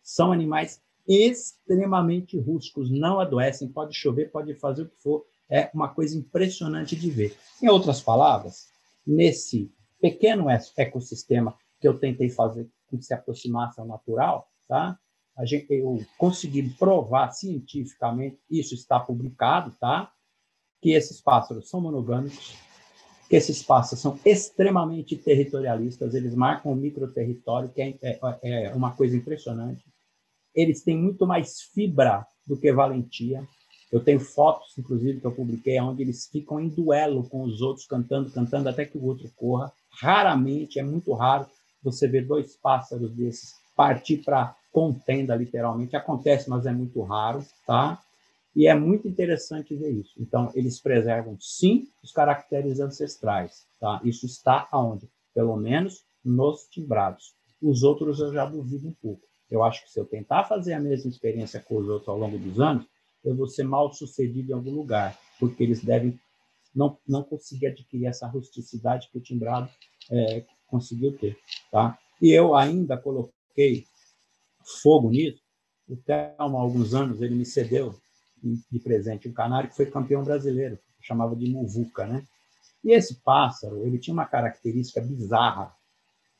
São animais extremamente rústicos, não adoecem, pode chover, pode fazer o que for, é uma coisa impressionante de ver. Em outras palavras, nesse pequeno ecossistema que eu tentei fazer que se aproximasse ao natural, tá? A gente, eu consegui provar cientificamente, isso está publicado, tá? Que esses pássaros são monogâmicos, que esses pássaros são extremamente territorialistas, eles marcam o microterritório, que é, é, é uma coisa impressionante. Eles têm muito mais fibra do que valentia. Eu tenho fotos, inclusive, que eu publiquei, onde eles ficam em duelo com os outros, cantando, cantando até que o outro corra. Raramente, é muito raro, você vê dois pássaros desses partir para contenda, literalmente. Acontece, mas é muito raro, tá? E é muito interessante ver isso. Então, eles preservam, sim, os caracteres ancestrais, tá? Isso está aonde? Pelo menos nos timbrados. Os outros eu já duvido um pouco. Eu acho que se eu tentar fazer a mesma experiência com os outros ao longo dos anos, eu vou ser mal sucedido em algum lugar, porque eles devem não, não conseguir adquirir essa rusticidade que o timbrado é, conseguiu ter. Tá? E eu ainda coloquei fogo nisso. O Thelma, há alguns anos, ele me cedeu de presente um canário que foi campeão brasileiro, chamava de muvuca, né? E esse pássaro, ele tinha uma característica bizarra.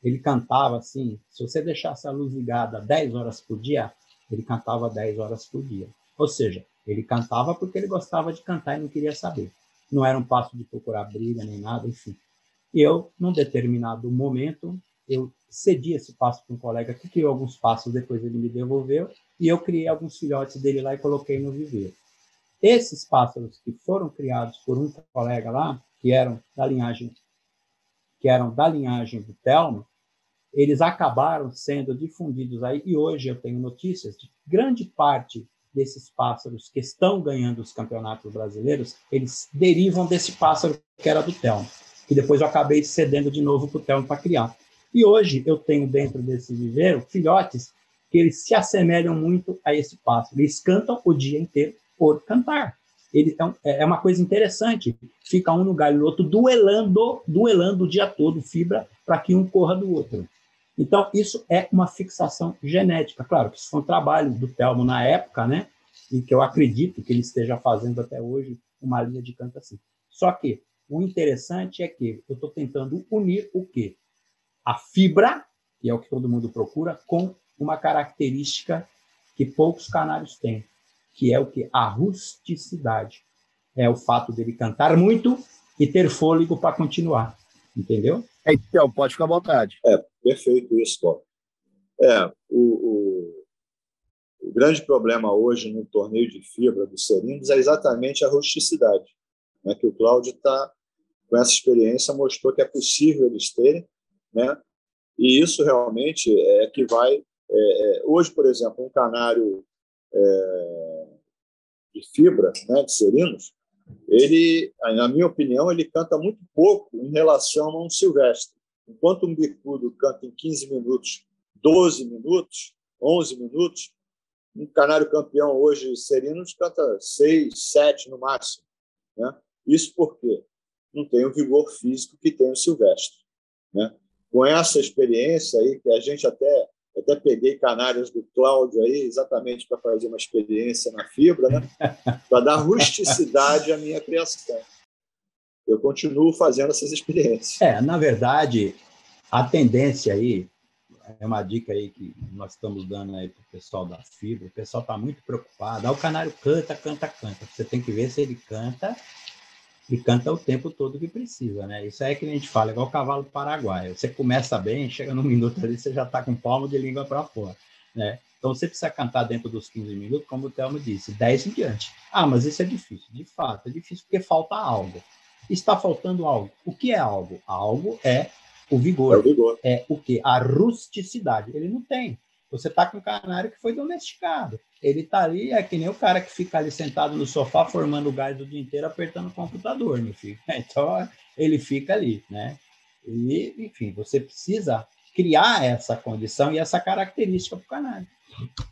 Ele cantava assim, se você deixasse a luz ligada 10 horas por dia, ele cantava 10 horas por dia. Ou seja, ele cantava porque ele gostava de cantar e não queria saber. Não era um passo de procurar briga nem nada, enfim. E eu, num determinado momento, eu cedi esse passo para um colega que criou alguns passos, depois ele me devolveu, e eu criei alguns filhotes dele lá e coloquei no viveiro. Esses pássaros que foram criados por um colega lá, que eram da linhagem que eram da linhagem do Telmo, eles acabaram sendo difundidos aí e hoje eu tenho notícias de grande parte desses pássaros que estão ganhando os campeonatos brasileiros, eles derivam desse pássaro que era do Telmo que depois eu acabei cedendo de novo para o Telmo para criar. E hoje eu tenho dentro desse viveiro filhotes que eles se assemelham muito a esse pássaro. Eles cantam o dia inteiro por cantar. Ele, é, é uma coisa interessante. Fica um no galho do outro, duelando, duelando o dia todo, fibra, para que um corra do outro. Então, isso é uma fixação genética. Claro que isso foi um trabalho do Telmo na época, né? E que eu acredito que ele esteja fazendo até hoje uma linha de canto assim. Só que o interessante é que eu estou tentando unir o quê? A fibra, que é o que todo mundo procura, com uma característica que poucos canários têm, que é o que? A rusticidade. é o fato dele cantar muito e ter fôlego para continuar, entendeu? É, então, pode ficar à vontade. É, perfeito isso, Paulo. É, o, o, o, grande problema hoje no torneio de fibra dos Serinos é exatamente a rusticidade, né, que o Cláudio está, com essa experiência, mostrou que é possível eles terem, né, e isso realmente é que vai. É, é hoje, por exemplo, um canário é, de fibra, né, de serinos, ele, na minha opinião, ele canta muito pouco em relação a um silvestre. Enquanto um bicudo canta em 15 minutos, 12 minutos, 11 minutos, um canário campeão hoje serinos canta 6, 7 no máximo. Né? Isso porque não tem o vigor físico que tem o silvestre. Né? Com essa experiência aí, que a gente até até peguei canários do Cláudio aí, exatamente para fazer uma experiência na fibra, né? para dar rusticidade à minha criação. Eu continuo fazendo essas experiências. É, na verdade, a tendência aí, é uma dica aí que nós estamos dando aí para o pessoal da fibra, o pessoal está muito preocupado. Ah, o canário canta, canta, canta. Você tem que ver se ele canta e canta o tempo todo que precisa, né? Isso é que a gente fala, igual o cavalo paraguaio. Você começa bem, chega no minuto ali, você já está com palmo de língua para fora, né? Então você precisa cantar dentro dos 15 minutos, como o Thelmo disse, 10 em diante. Ah, mas isso é difícil. De fato, é difícil porque falta algo. Está faltando algo. O que é algo? Algo é o vigor. É o vigor. É o que? A rusticidade. Ele não tem. Você está com um canário que foi domesticado. Ele está ali, é que nem o cara que fica ali sentado no sofá formando o gás do dia inteiro apertando o computador, meu filho. Então, ele fica ali, né? E, enfim, você precisa criar essa condição e essa característica para o canário.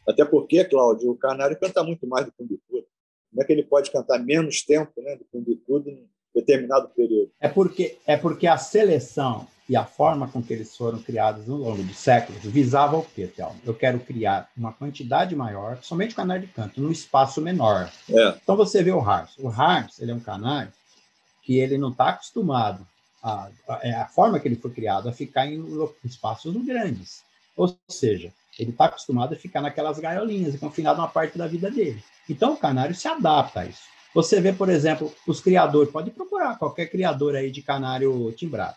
Até porque, Cláudio, o canário canta muito mais do que o bicudo. Como é que ele pode cantar menos tempo né, do que o bicudo em determinado período? É porque, é porque a seleção e a forma com que eles foram criados ao longo dos séculos visava o quê, Thelma? Eu quero criar uma quantidade maior, somente canário de canto, num espaço menor. É. Então você vê o Harms. O Harms, ele é um canário que ele não está acostumado, a, a, é a, forma que ele foi criado, a ficar em espaços grandes. Ou seja, ele está acostumado a ficar naquelas gaiolinhas e confinado uma parte da vida dele. Então o canário se adapta a isso. Você vê, por exemplo, os criadores, pode procurar qualquer criador aí de canário timbrado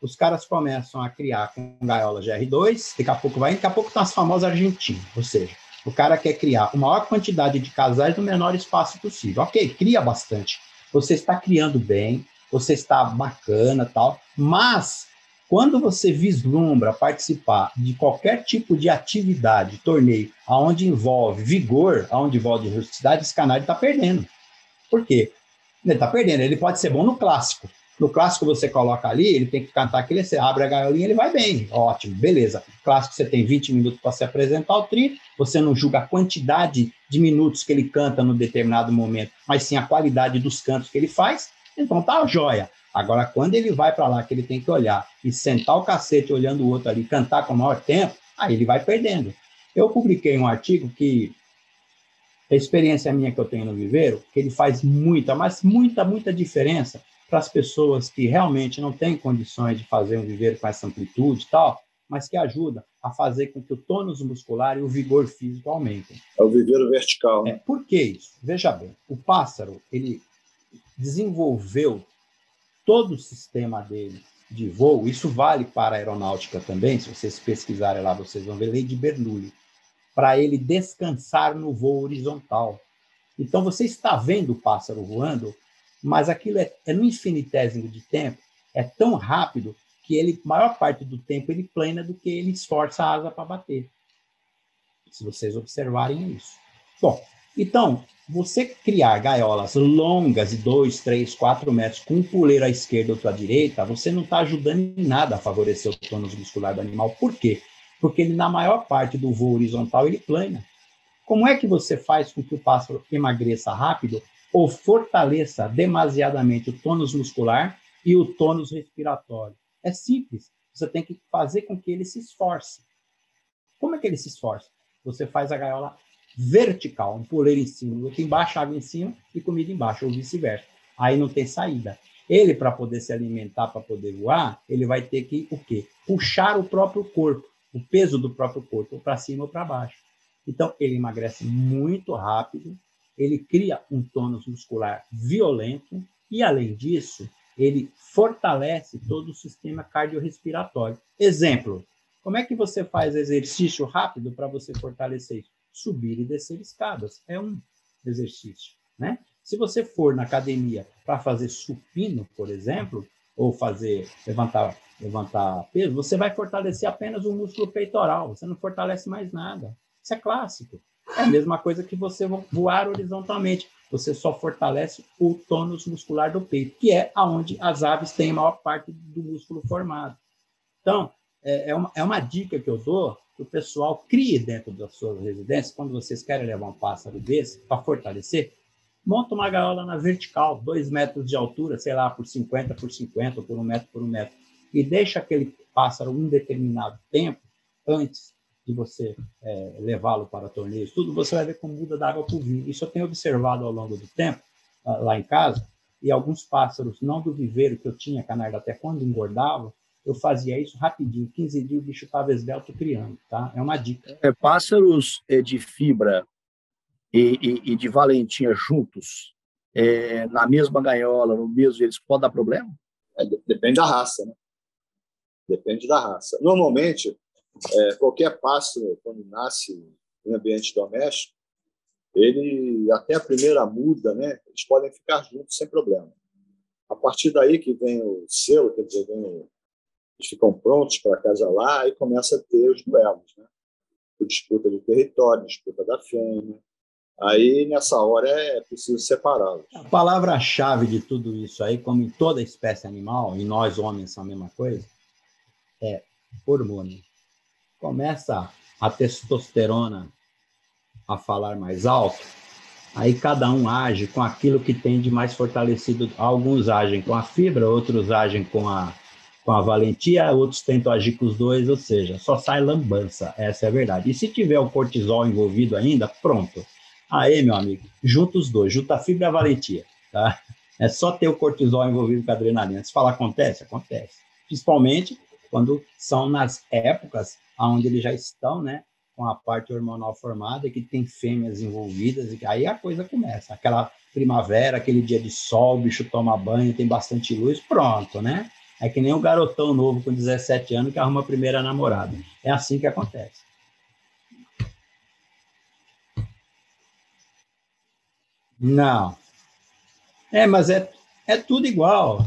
os caras começam a criar com gaiola GR2, daqui a pouco vai, daqui a pouco estão tá as famosas argentinas, ou seja, o cara quer criar a maior quantidade de casais no menor espaço possível. Ok, cria bastante. Você está criando bem, você está bacana tal, mas quando você vislumbra participar de qualquer tipo de atividade, torneio, aonde envolve vigor, aonde envolve rusticidade, esse canário está perdendo. Por quê? Ele está perdendo. Ele pode ser bom no clássico, no clássico você coloca ali, ele tem que cantar aquele, você abre a gaiolinha, ele vai bem. Ótimo, beleza. Clássico você tem 20 minutos para se apresentar o tri, você não julga a quantidade de minutos que ele canta no determinado momento, mas sim a qualidade dos cantos que ele faz, então tá joia. Agora, quando ele vai para lá, que ele tem que olhar e sentar o cacete olhando o outro ali, cantar com o maior tempo, aí ele vai perdendo. Eu publiquei um artigo que a experiência minha que eu tenho no viveiro, que ele faz muita, mas muita, muita diferença para as pessoas que realmente não têm condições de fazer um viveiro com essa amplitude e tal, mas que ajuda a fazer com que o tônus muscular e o vigor físico aumentem. É o viveiro vertical. Né? É, por que isso? Veja bem, o pássaro ele desenvolveu todo o sistema dele de voo, isso vale para a aeronáutica também, se vocês pesquisarem lá, vocês vão ver lei de Bernoulli, para ele descansar no voo horizontal. Então, você está vendo o pássaro voando, mas aquilo é, é no infinitésimo de tempo, é tão rápido que ele, maior parte do tempo, ele plana do que ele esforça a asa para bater. Se vocês observarem isso. Bom, então, você criar gaiolas longas de 2, 3, 4 metros com um puleiro à esquerda e outro à direita, você não está ajudando em nada a favorecer o tônus muscular do animal. Por quê? Porque ele, na maior parte do voo horizontal, ele plana. Como é que você faz com que o pássaro emagreça rápido ou fortaleça demasiadamente o tônus muscular e o tônus respiratório. É simples. Você tem que fazer com que ele se esforce. Como é que ele se esforça? Você faz a gaiola vertical, um puleiro em cima, outro embaixo, água em cima e comida embaixo, ou vice-versa. Aí não tem saída. Ele, para poder se alimentar, para poder voar, ele vai ter que o quê? Puxar o próprio corpo, o peso do próprio corpo, para cima ou para baixo. Então, ele emagrece muito rápido, ele cria um tônus muscular violento e, além disso, ele fortalece todo o sistema cardiorrespiratório. Exemplo, como é que você faz exercício rápido para você fortalecer isso? Subir e descer escadas. É um exercício, né? Se você for na academia para fazer supino, por exemplo, ou fazer levantar levantar peso, você vai fortalecer apenas o músculo peitoral, você não fortalece mais nada. Isso é clássico. É a mesma coisa que você voar horizontalmente. Você só fortalece o tônus muscular do peito, que é aonde as aves têm a maior parte do músculo formado. Então, é, é uma, é uma dica que eu dou que o pessoal crie dentro das suas residências, quando vocês querem levar um pássaro desse para fortalecer, monta uma gaiola na vertical, dois metros de altura, sei lá, por 50 por 50, ou por um metro por um metro, e deixa aquele pássaro um determinado tempo antes de você é, levá-lo para torneios, tudo, você vai ver como muda da água para o vinho. Isso eu tenho observado ao longo do tempo, ah, lá em casa, e alguns pássaros, não do viveiro que eu tinha, canarda, até quando engordava, eu fazia isso rapidinho, 15 dias o bicho estava esbelto criando, tá? É uma dica. É, pássaros é, de fibra e, e, e de valentinha juntos, é, na mesma gaiola, no mesmo, eles podem dar problema? É, depende da raça, né? Depende da raça. Normalmente, é, qualquer pássaro, quando nasce em ambiente doméstico, ele até a primeira muda, né? Eles podem ficar juntos sem problema. A partir daí que vem o selo, quer dizer, vem eles ficam prontos para acasalar e começa a ter os duelos, né? O disputa de território, disputa da fêmea. Aí, nessa hora, é preciso separá-los. A palavra-chave de tudo isso aí, como em toda espécie animal, e nós homens são a mesma coisa, é hormônio. Começa a testosterona a falar mais alto, aí cada um age com aquilo que tem de mais fortalecido. Alguns agem com a fibra, outros agem com a, com a valentia, outros tentam agir com os dois, ou seja, só sai lambança, essa é a verdade. E se tiver o cortisol envolvido ainda, pronto. Aí, meu amigo, junta os dois, junta a fibra e a valentia, tá? É só ter o cortisol envolvido com a adrenalina. Se falar acontece, acontece. Principalmente quando são nas épocas onde eles já estão, né, com a parte hormonal formada, que tem fêmeas envolvidas, e aí a coisa começa. Aquela primavera, aquele dia de sol, o bicho toma banho, tem bastante luz, pronto, né? É que nem um garotão novo com 17 anos que arruma a primeira namorada. É assim que acontece. Não. É, mas é, é tudo igual.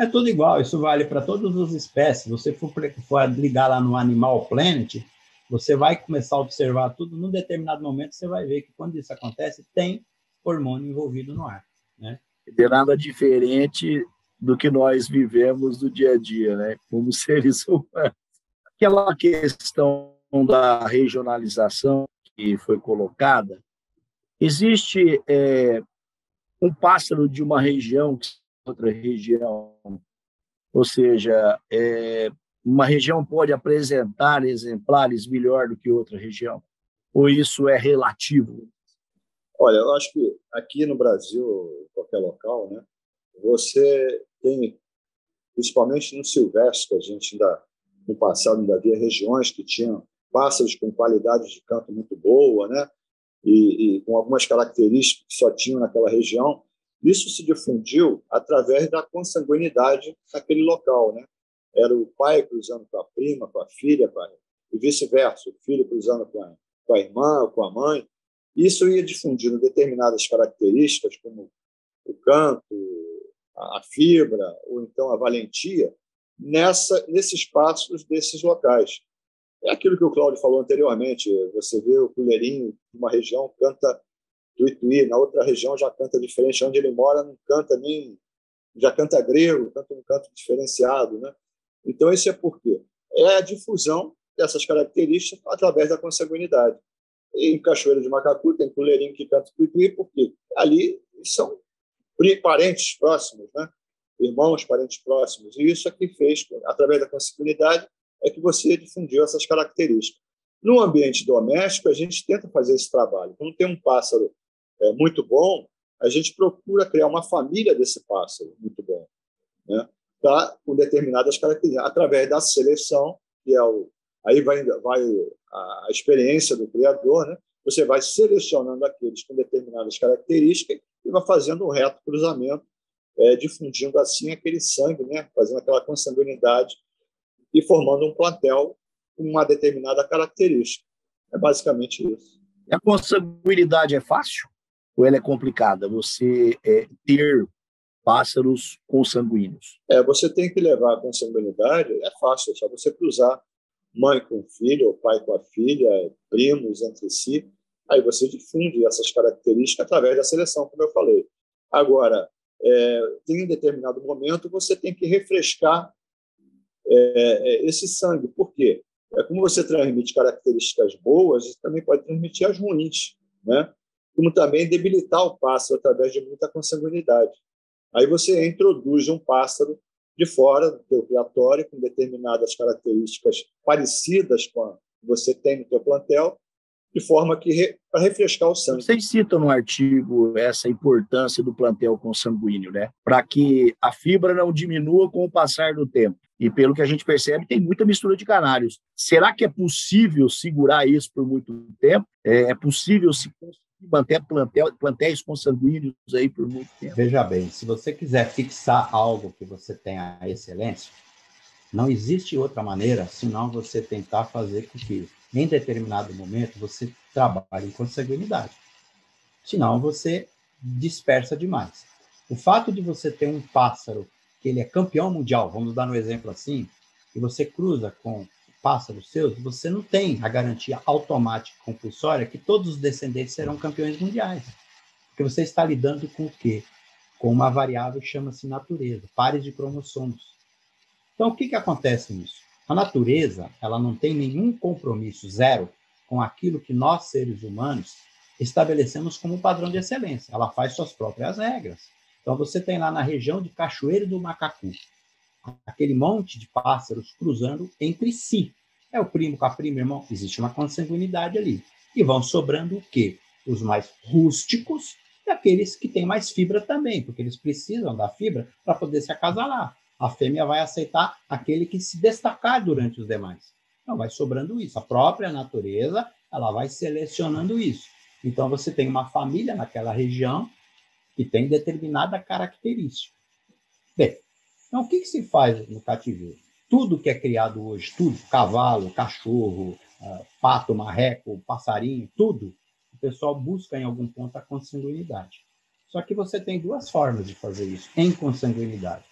É tudo igual, isso vale para todas as espécies. Você for, for ligar lá no Animal Planet, você vai começar a observar tudo. Num determinado momento, você vai ver que quando isso acontece, tem hormônio envolvido no ar. Né? De nada diferente do que nós vivemos no dia a dia, né? como seres humanos. Aquela questão da regionalização que foi colocada, existe é, um pássaro de uma região que outra região. Ou seja, é, uma região pode apresentar exemplares melhor do que outra região? Ou isso é relativo? Olha, eu acho que aqui no Brasil, em qualquer local, né, você tem, principalmente no silvestre, a gente ainda, no passado, ainda havia regiões que tinham pássaros com qualidade de canto muito boa, né, e, e com algumas características que só tinham naquela região. Isso se difundiu através da consanguinidade naquele local, né? Era o pai cruzando com a prima, com a filha, com a... e vice-versa, o filho cruzando com a, com a irmã, com a mãe. Isso ia difundindo determinadas características, como o canto, a fibra, ou então a valentia, nessa, nesses passos desses locais. É aquilo que o Cláudio falou anteriormente. Você vê o colherinho de uma região canta do Ituí, na outra região já canta diferente, onde ele mora não canta nem, já canta grego, canta um canto diferenciado, né? Então isso é por quê? É a difusão dessas características através da consanguinidade. E em Cachoeira de Macacu tem colherinho que canta do Ituí, porque ali são parentes próximos, né? Irmãos, parentes próximos. E isso é que fez, através da consanguinidade, é que você difundiu essas características. No ambiente doméstico, a gente tenta fazer esse trabalho. Quando tem um pássaro é, muito bom, a gente procura criar uma família desse pássaro muito bom, né? Tá, com determinadas características, através da seleção, que é o. Aí vai, vai a experiência do criador, né? você vai selecionando aqueles com determinadas características e vai fazendo um reto cruzamento, é, difundindo assim aquele sangue, né? fazendo aquela consanguinidade e formando um plantel com uma determinada característica. É basicamente isso. A consanguinidade é fácil ou ela é complicada? Você é, ter pássaros consanguíneos? É, você tem que levar a consanguinidade, é fácil, é só você cruzar mãe com filho, ou pai com a filha, primos entre si. Aí você difunde essas características através da seleção, como eu falei. Agora, é, em determinado momento, você tem que refrescar é, é, esse sangue. Por quê? É, como você transmite características boas, você também pode transmitir as ruins, né? Como também debilitar o pássaro através de muita consanguinidade. Aí você introduz um pássaro de fora do teu criatório com determinadas características parecidas com a que você tem no teu plantel, de forma que para refrescar o sangue. Vocês citam no artigo essa importância do plantel consanguíneo, né? Para que a fibra não diminua com o passar do tempo. E pelo que a gente percebe, tem muita mistura de canários. Será que é possível segurar isso por muito tempo? É, é possível se manter plantel, plantéis consanguíneos aí por muito tempo. Veja bem, se você quiser fixar algo que você tenha excelência, não existe outra maneira senão você tentar fazer com que, em determinado momento, você trabalhe em consanguinidade. Senão você dispersa demais. O fato de você ter um pássaro que ele é campeão mundial, vamos dar um exemplo assim, e você cruza com pássaros seus, você não tem a garantia automática compulsória que todos os descendentes serão campeões mundiais. Porque você está lidando com o quê? Com uma variável que chama-se natureza, pares de cromossomos. Então, o que, que acontece nisso? A natureza ela não tem nenhum compromisso zero com aquilo que nós, seres humanos, estabelecemos como padrão de excelência. Ela faz suas próprias regras. Então, você tem lá na região de Cachoeiro do Macacu, aquele monte de pássaros cruzando entre si. É o primo com a prima, irmão. Existe uma consanguinidade ali. E vão sobrando o quê? Os mais rústicos e aqueles que têm mais fibra também, porque eles precisam da fibra para poder se acasalar. A fêmea vai aceitar aquele que se destacar durante os demais. Então, vai sobrando isso. A própria natureza, ela vai selecionando isso. Então, você tem uma família naquela região que tem determinada característica. Bem, então, o que, que se faz no cativeiro? Tudo que é criado hoje, tudo, cavalo, cachorro, uh, pato, marreco, passarinho, tudo, o pessoal busca em algum ponto a consanguinidade. Só que você tem duas formas de fazer isso, em consanguinidade.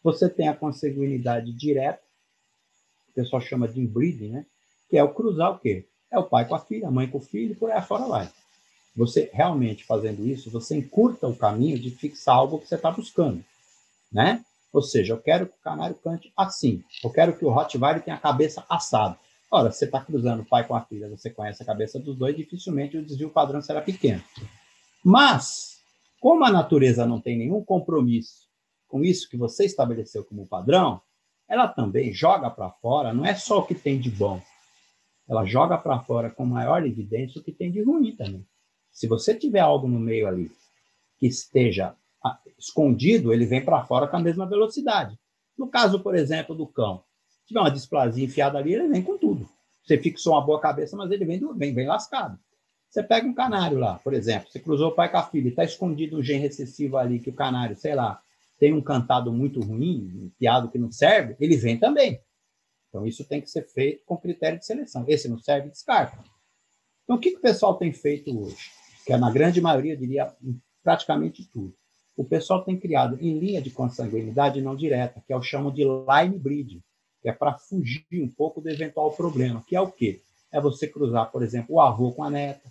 Você tem a consanguinidade direta, o pessoal chama de inbreeding, né? que é o cruzar o quê? É o pai com a filha, a mãe com o filho, por aí afora vai. Você realmente fazendo isso, você encurta o caminho de fixar algo que você está buscando, né? Ou seja, eu quero que o canário cante assim. Eu quero que o Rottweiler tenha a cabeça assada. Ora, você está cruzando o pai com a filha, você conhece a cabeça dos dois, dificilmente o desvio padrão será pequeno. Mas, como a natureza não tem nenhum compromisso com isso que você estabeleceu como padrão, ela também joga para fora, não é só o que tem de bom. Ela joga para fora com maior evidência o que tem de ruim também. Se você tiver algo no meio ali que esteja escondido, ele vem para fora com a mesma velocidade. No caso, por exemplo, do cão, se tiver uma displasia enfiada ali, ele vem com tudo. Você fixou uma boa cabeça, mas ele vem, do, vem, vem lascado. Você pega um canário lá, por exemplo, você cruzou o pai com a filha, está escondido um gene recessivo ali, que o canário, sei lá, tem um cantado muito ruim, um piado que não serve, ele vem também. Então, isso tem que ser feito com critério de seleção. Esse não serve, descarta. Então, o que, que o pessoal tem feito hoje? Que é, na grande maioria, eu diria, praticamente tudo o pessoal tem criado em linha de consanguinidade não direta, que é o chamo de line breed, que é para fugir um pouco do eventual problema, que é o quê? É você cruzar, por exemplo, o avô com a neta,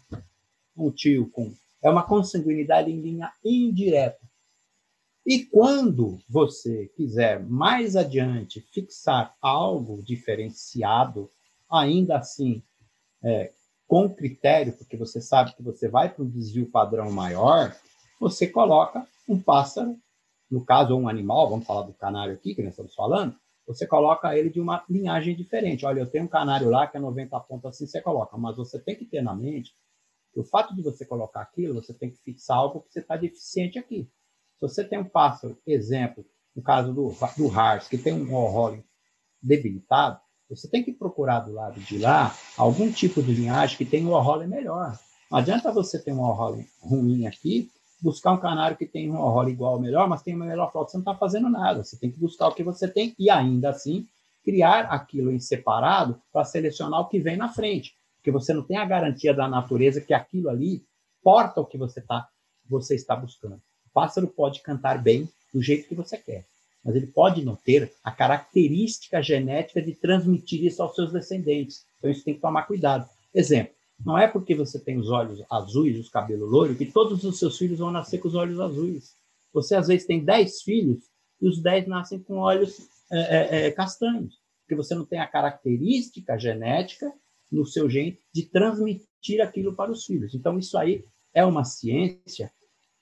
um tio com. É uma consanguinidade em linha indireta. E quando você quiser mais adiante fixar algo diferenciado, ainda assim, é, com critério, porque você sabe que você vai para um desvio padrão maior, você coloca um pássaro, no caso, ou um animal, vamos falar do canário aqui, que nós estamos falando, você coloca ele de uma linhagem diferente. Olha, eu tenho um canário lá que é 90 pontos assim, você coloca, mas você tem que ter na mente que o fato de você colocar aquilo, você tem que fixar algo que você está deficiente aqui. Se você tem um pássaro, exemplo, no caso do, do Hars, que tem um Warhol debilitado, você tem que procurar do lado de lá algum tipo de linhagem que tenha um Warhol melhor. Não adianta você ter um all ruim aqui, buscar um canário que tem um all igual ou melhor, mas tem uma melhor frota, você não está fazendo nada. Você tem que buscar o que você tem e ainda assim criar aquilo em separado para selecionar o que vem na frente. Porque você não tem a garantia da natureza que aquilo ali porta o que você, tá, você está buscando. O pássaro pode cantar bem do jeito que você quer, mas ele pode não ter a característica genética de transmitir isso aos seus descendentes. Então, isso tem que tomar cuidado. Exemplo, não é porque você tem os olhos azuis, os cabelos loiros, que todos os seus filhos vão nascer com os olhos azuis. Você, às vezes, tem 10 filhos e os 10 nascem com olhos é, é, é, castanhos, porque você não tem a característica genética no seu gene de transmitir aquilo para os filhos. Então, isso aí é uma ciência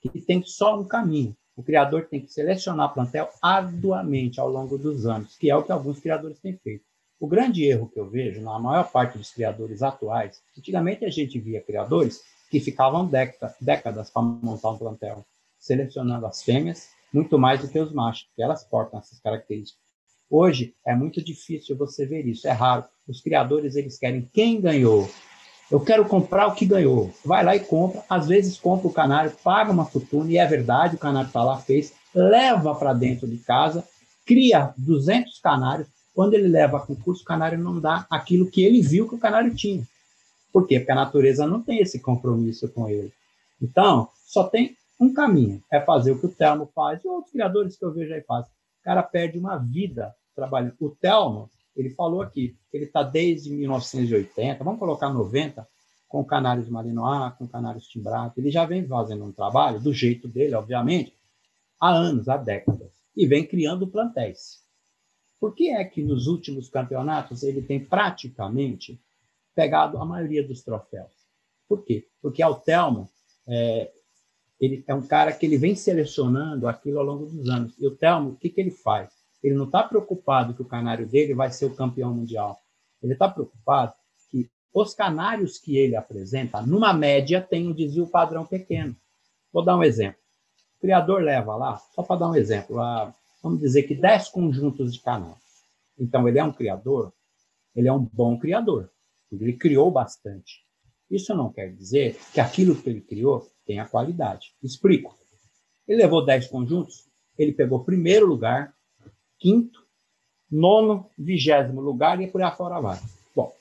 que tem só um caminho. O criador tem que selecionar plantel arduamente ao longo dos anos, que é o que alguns criadores têm feito. O grande erro que eu vejo na maior parte dos criadores atuais, antigamente a gente via criadores que ficavam décadas para montar um plantel, selecionando as fêmeas muito mais do que os machos, porque elas portam essas características. Hoje é muito difícil você ver isso, é raro. Os criadores eles querem quem ganhou. Eu quero comprar o que ganhou. Vai lá e compra. Às vezes compra o canário, paga uma fortuna, e é verdade, o canário está lá, fez, leva para dentro de casa, cria 200 canários, quando ele leva a concurso, o canário não dá aquilo que ele viu que o canário tinha. Por quê? Porque a natureza não tem esse compromisso com ele. Então, só tem um caminho, é fazer o que o Telmo faz e outros criadores que eu vejo aí fazem. O cara perde uma vida trabalhando. O Telmo, ele falou aqui, ele está desde 1980, vamos colocar 90, com canários Malinois, com canários timbrados. Ele já vem fazendo um trabalho, do jeito dele, obviamente, há anos, há décadas, e vem criando plantéis. Por que é que nos últimos campeonatos ele tem praticamente pegado a maioria dos troféus? Por quê? Porque o é, ele é um cara que ele vem selecionando aquilo ao longo dos anos. E o Telmo, o que, que ele faz? Ele não está preocupado que o canário dele vai ser o campeão mundial. Ele está preocupado que os canários que ele apresenta, numa média, tem um desvio padrão pequeno. Vou dar um exemplo. O criador leva lá, só para dar um exemplo, a vamos dizer que 10 conjuntos de canais. Então, ele é um criador, ele é um bom criador, ele criou bastante. Isso não quer dizer que aquilo que ele criou tenha qualidade. Explico. Ele levou 10 conjuntos, ele pegou primeiro lugar, quinto, nono, vigésimo lugar e por aí fora vai. Bom,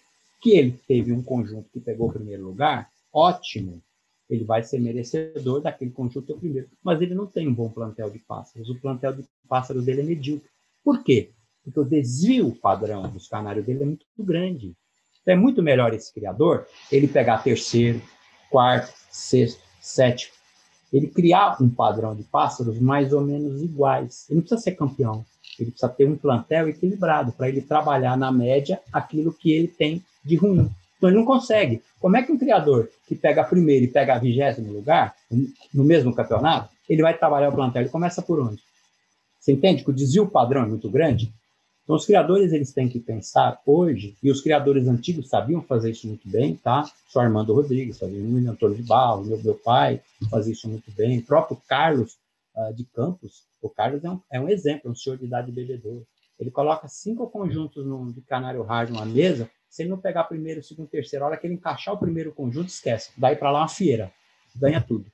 que ele teve um conjunto que pegou primeiro lugar, ótimo ele vai ser merecedor daquele conjunto o primeiro. Mas ele não tem um bom plantel de pássaros. O plantel de pássaros dele é medíocre. Por quê? Porque o desvio padrão dos canários dele é muito grande. Então é muito melhor esse criador ele pegar terceiro, quarto, sexto, sétimo. Ele criar um padrão de pássaros mais ou menos iguais. Ele não precisa ser campeão. Ele precisa ter um plantel equilibrado para ele trabalhar na média aquilo que ele tem de ruim. Então ele não consegue. Como é que um criador que pega primeiro e pega a vigésimo lugar, no mesmo campeonato, ele vai trabalhar o plantel? Ele começa por onde? Você entende que o desvio padrão é muito grande? Então, os criadores eles têm que pensar hoje, e os criadores antigos sabiam fazer isso muito bem, tá? O Armando Rodrigues fazia um Antônio de Barro, meu, meu pai fazia isso muito bem, o próprio Carlos uh, de Campos, o Carlos é um, é um exemplo, é um senhor de idade bebedor. Ele coloca cinco conjuntos no, de canário raro numa mesa, se ele não pegar primeiro, segundo, terceiro, a hora que ele encaixar o primeiro conjunto, esquece. Daí para lá uma feira, ganha tudo.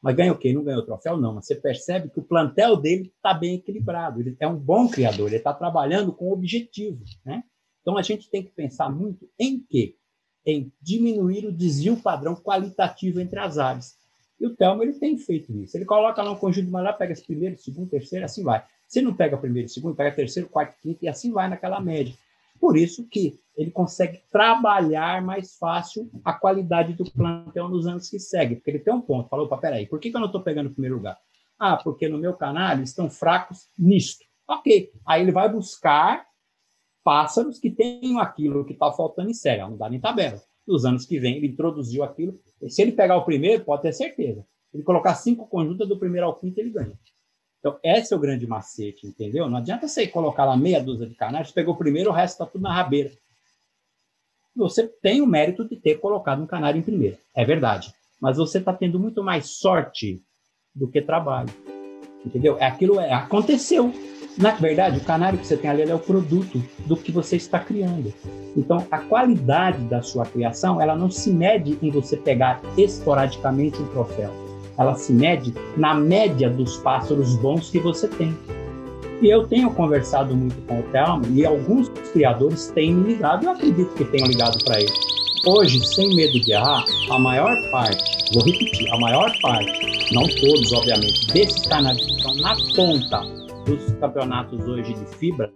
Mas ganha o quê? Não ganha o troféu? Não. Mas você percebe que o plantel dele está bem equilibrado. Ele é um bom criador, ele está trabalhando com objetivo. Né? Então a gente tem que pensar muito em quê? Em diminuir o desvio padrão qualitativo entre as aves. E o Telmo ele tem feito isso. Ele coloca lá um conjunto mas lá, pega esse primeiro, segundo, terceiro, assim vai. Se não pega primeiro, segundo, pega terceiro, quarto, quinto, e assim vai naquela média. Por isso que ele consegue trabalhar mais fácil a qualidade do plantel nos anos que seguem. Porque ele tem um ponto. Falou, opa, peraí, por que, que eu não estou pegando o primeiro lugar? Ah, porque no meu canal eles estão fracos nisto. Ok. Aí ele vai buscar pássaros que tenham aquilo que está faltando em série. Não dá nem tabela. Nos anos que vem, ele introduziu aquilo. Se ele pegar o primeiro, pode ter certeza. Ele colocar cinco conjuntas do primeiro ao quinto, ele ganha. Então, esse é o grande macete, entendeu? Não adianta você colocar lá meia dúzia de canários, pegou primeiro, o resto está tudo na rabeira. Você tem o mérito de ter colocado um canário em primeiro, é verdade. Mas você está tendo muito mais sorte do que trabalho. Entendeu? É aquilo é, aconteceu. na verdade, o canário que você tem ali é o produto do que você está criando. Então, a qualidade da sua criação, ela não se mede em você pegar esporadicamente um troféu. Ela se mede na média dos pássaros bons que você tem. E eu tenho conversado muito com o Thelma e alguns criadores têm me ligado, eu acredito que tenham ligado para ele. Hoje, sem medo de errar, a maior parte, vou repetir, a maior parte, não todos, obviamente, desses canais que estão na ponta dos campeonatos hoje de fibra,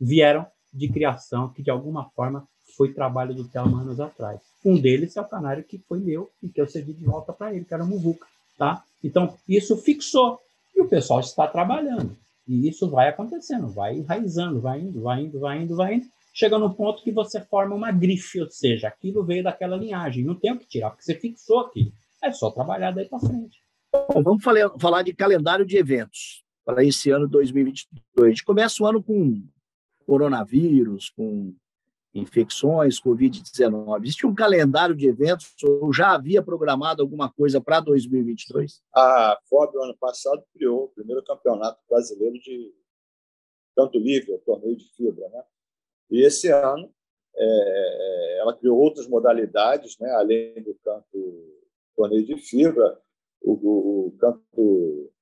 vieram de criação que, de alguma forma, foi trabalho do Thelma anos atrás. Um deles é o canário que foi meu e que eu cedi de volta para ele, que era o Muvuca. Tá? Então, isso fixou. E o pessoal está trabalhando. E isso vai acontecendo, vai enraizando, vai indo, vai indo, vai indo, vai indo. Chega num ponto que você forma uma grife, ou seja, aquilo veio daquela linhagem. Não tem o que tirar, porque você fixou aquilo. É só trabalhar daí para frente. Bom, vamos falar de calendário de eventos para esse ano 2022. A gente começa o ano com coronavírus, com infecções, Covid-19. Existe um calendário de eventos ou já havia programado alguma coisa para 2022? A FOB, ano passado, criou o primeiro campeonato brasileiro de canto livre, torneio de fibra. Né? E esse ano é, ela criou outras modalidades, né? além do canto torneio de fibra, o, o, o canto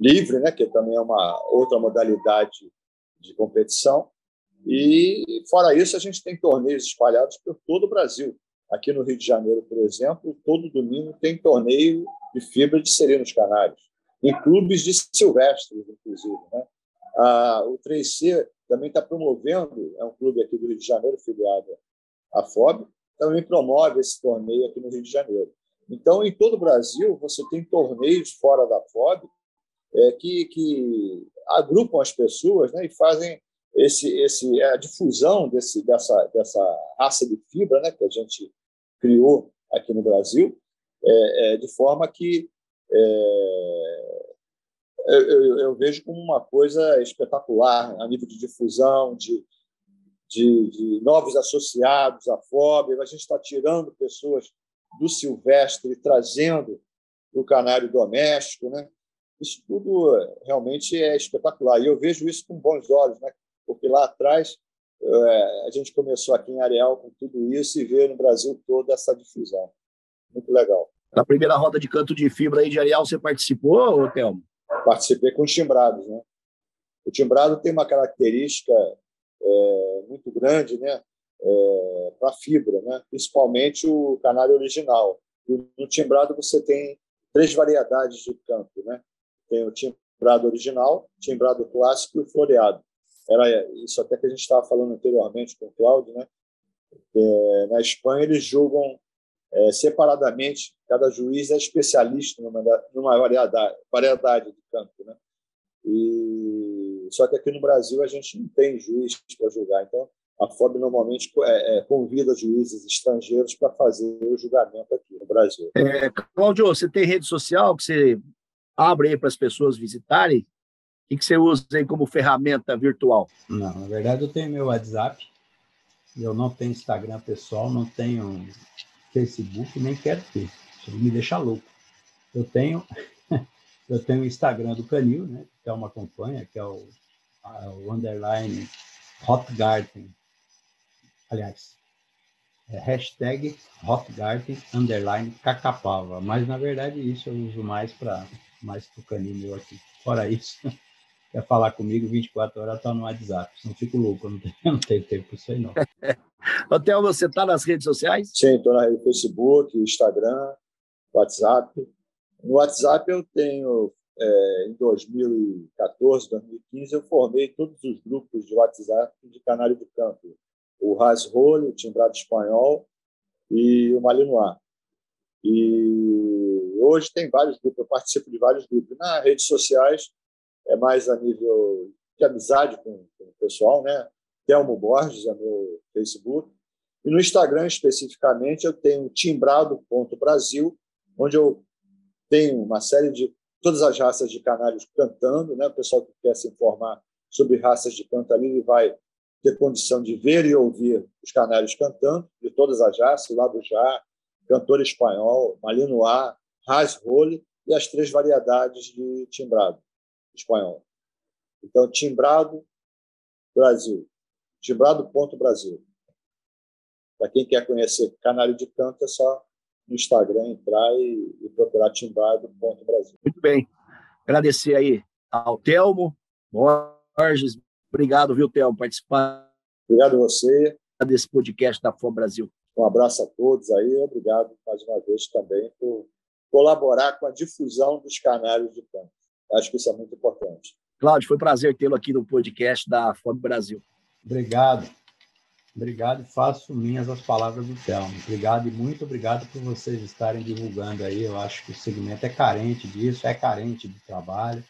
livre, né? que também é uma outra modalidade de competição, e, fora isso, a gente tem torneios espalhados por todo o Brasil. Aqui no Rio de Janeiro, por exemplo, todo domingo tem torneio de fibra de serenos canários, em clubes de silvestres, inclusive. Né? Ah, o 3C também está promovendo, é um clube aqui do Rio de Janeiro, filiado à FOB, também promove esse torneio aqui no Rio de Janeiro. Então, em todo o Brasil, você tem torneios fora da FOB é, que, que agrupam as pessoas né, e fazem esse, esse, a difusão desse, dessa, dessa raça de fibra né, que a gente criou aqui no Brasil, é, é, de forma que é, eu, eu, vejo como uma coisa espetacular a nível de difusão, de, de, de novos associados à FOB. A gente está tirando pessoas do silvestre trazendo para o canário doméstico. Né? Isso tudo realmente é espetacular. E eu vejo isso com bons olhos, né? Porque lá atrás é, a gente começou aqui em Areal com tudo isso e veio no Brasil toda essa difusão. Muito legal. Na primeira roda de canto de fibra aí de Areal, você participou, Thelmo? Participei com os timbrados. Né? O timbrado tem uma característica é, muito grande né? É, para fibra, né? principalmente o canário original. no timbrado você tem três variedades de canto. Né? Tem o timbrado original, timbrado clássico e o floreado era isso até que a gente estava falando anteriormente com o Cláudio, né? É, na Espanha eles julgam é, separadamente, cada juiz é especialista numa, numa variedade, variedade de campo, né? E só que aqui no Brasil a gente não tem juiz para julgar, então a FOB normalmente é, é, convida juízes estrangeiros para fazer o julgamento aqui no Brasil. É, Cláudio, você tem rede social que você abre aí para as pessoas visitarem? E que você usa aí como ferramenta virtual? Não, na verdade eu tenho meu WhatsApp, eu não tenho Instagram pessoal, não tenho Facebook, nem quero ter. Isso me deixa louco. Eu tenho eu tenho o Instagram do Canil, né, que é uma campanha, que é o, o underline Hot Garden. Aliás, é hashtag Hot Garden underline Cacapava. Mas na verdade isso eu uso mais para mais o canil meu aqui. Fora isso, quer falar comigo 24 horas, está no WhatsApp. Não fico louco, eu não tenho, não tenho tempo para isso aí, não. Hotel, você está nas redes sociais? Sim, estou na rede Facebook, Instagram, WhatsApp. No WhatsApp eu tenho, é, em 2014, 2015, eu formei todos os grupos de WhatsApp de Canário do Campo. O Ras Role, o Timbrado Espanhol e o Malinois. E hoje tem vários grupos, eu participo de vários grupos. Nas redes sociais, mais a nível de amizade com, com o pessoal, né? Telmo Borges é meu Facebook. E no Instagram, especificamente, eu tenho timbrado.brasil, onde eu tenho uma série de todas as raças de canários cantando, né? O pessoal que quer se informar sobre raças de canto ali vai ter condição de ver e ouvir os canários cantando, de todas as raças, lá do Já, cantor espanhol, malinois, ras role e as três variedades de timbrado espanhol. Então, Timbrado Brasil. Timbrado.brasil. Para quem quer conhecer Canário de Canto, é só no Instagram entrar e, e procurar timbrado.brasil. Muito bem. Agradecer aí ao Telmo Borges. Obrigado, viu, Telmo, participar. Obrigado a você. Desse podcast da FOM Brasil. Um abraço a todos aí. Obrigado mais uma vez também por colaborar com a difusão dos canários de campo. Acho que isso é muito importante. Cláudio, foi um prazer tê-lo aqui no podcast da FOB Brasil. Obrigado. Obrigado e faço minhas as palavras do Telmo. Obrigado e muito obrigado por vocês estarem divulgando aí. Eu acho que o segmento é carente disso, é carente de trabalho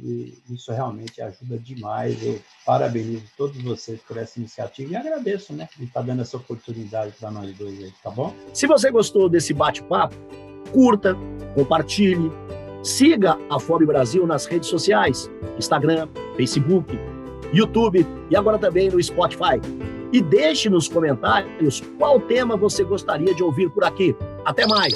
e isso realmente ajuda demais. Eu parabenizo todos vocês por essa iniciativa e agradeço, né, de estar dando essa oportunidade para nós dois aí, tá bom? Se você gostou desse bate-papo, curta, compartilhe, siga a FOB Brasil nas redes sociais, Instagram, Facebook, YouTube e agora também no Spotify. E deixe nos comentários qual tema você gostaria de ouvir por aqui. Até mais!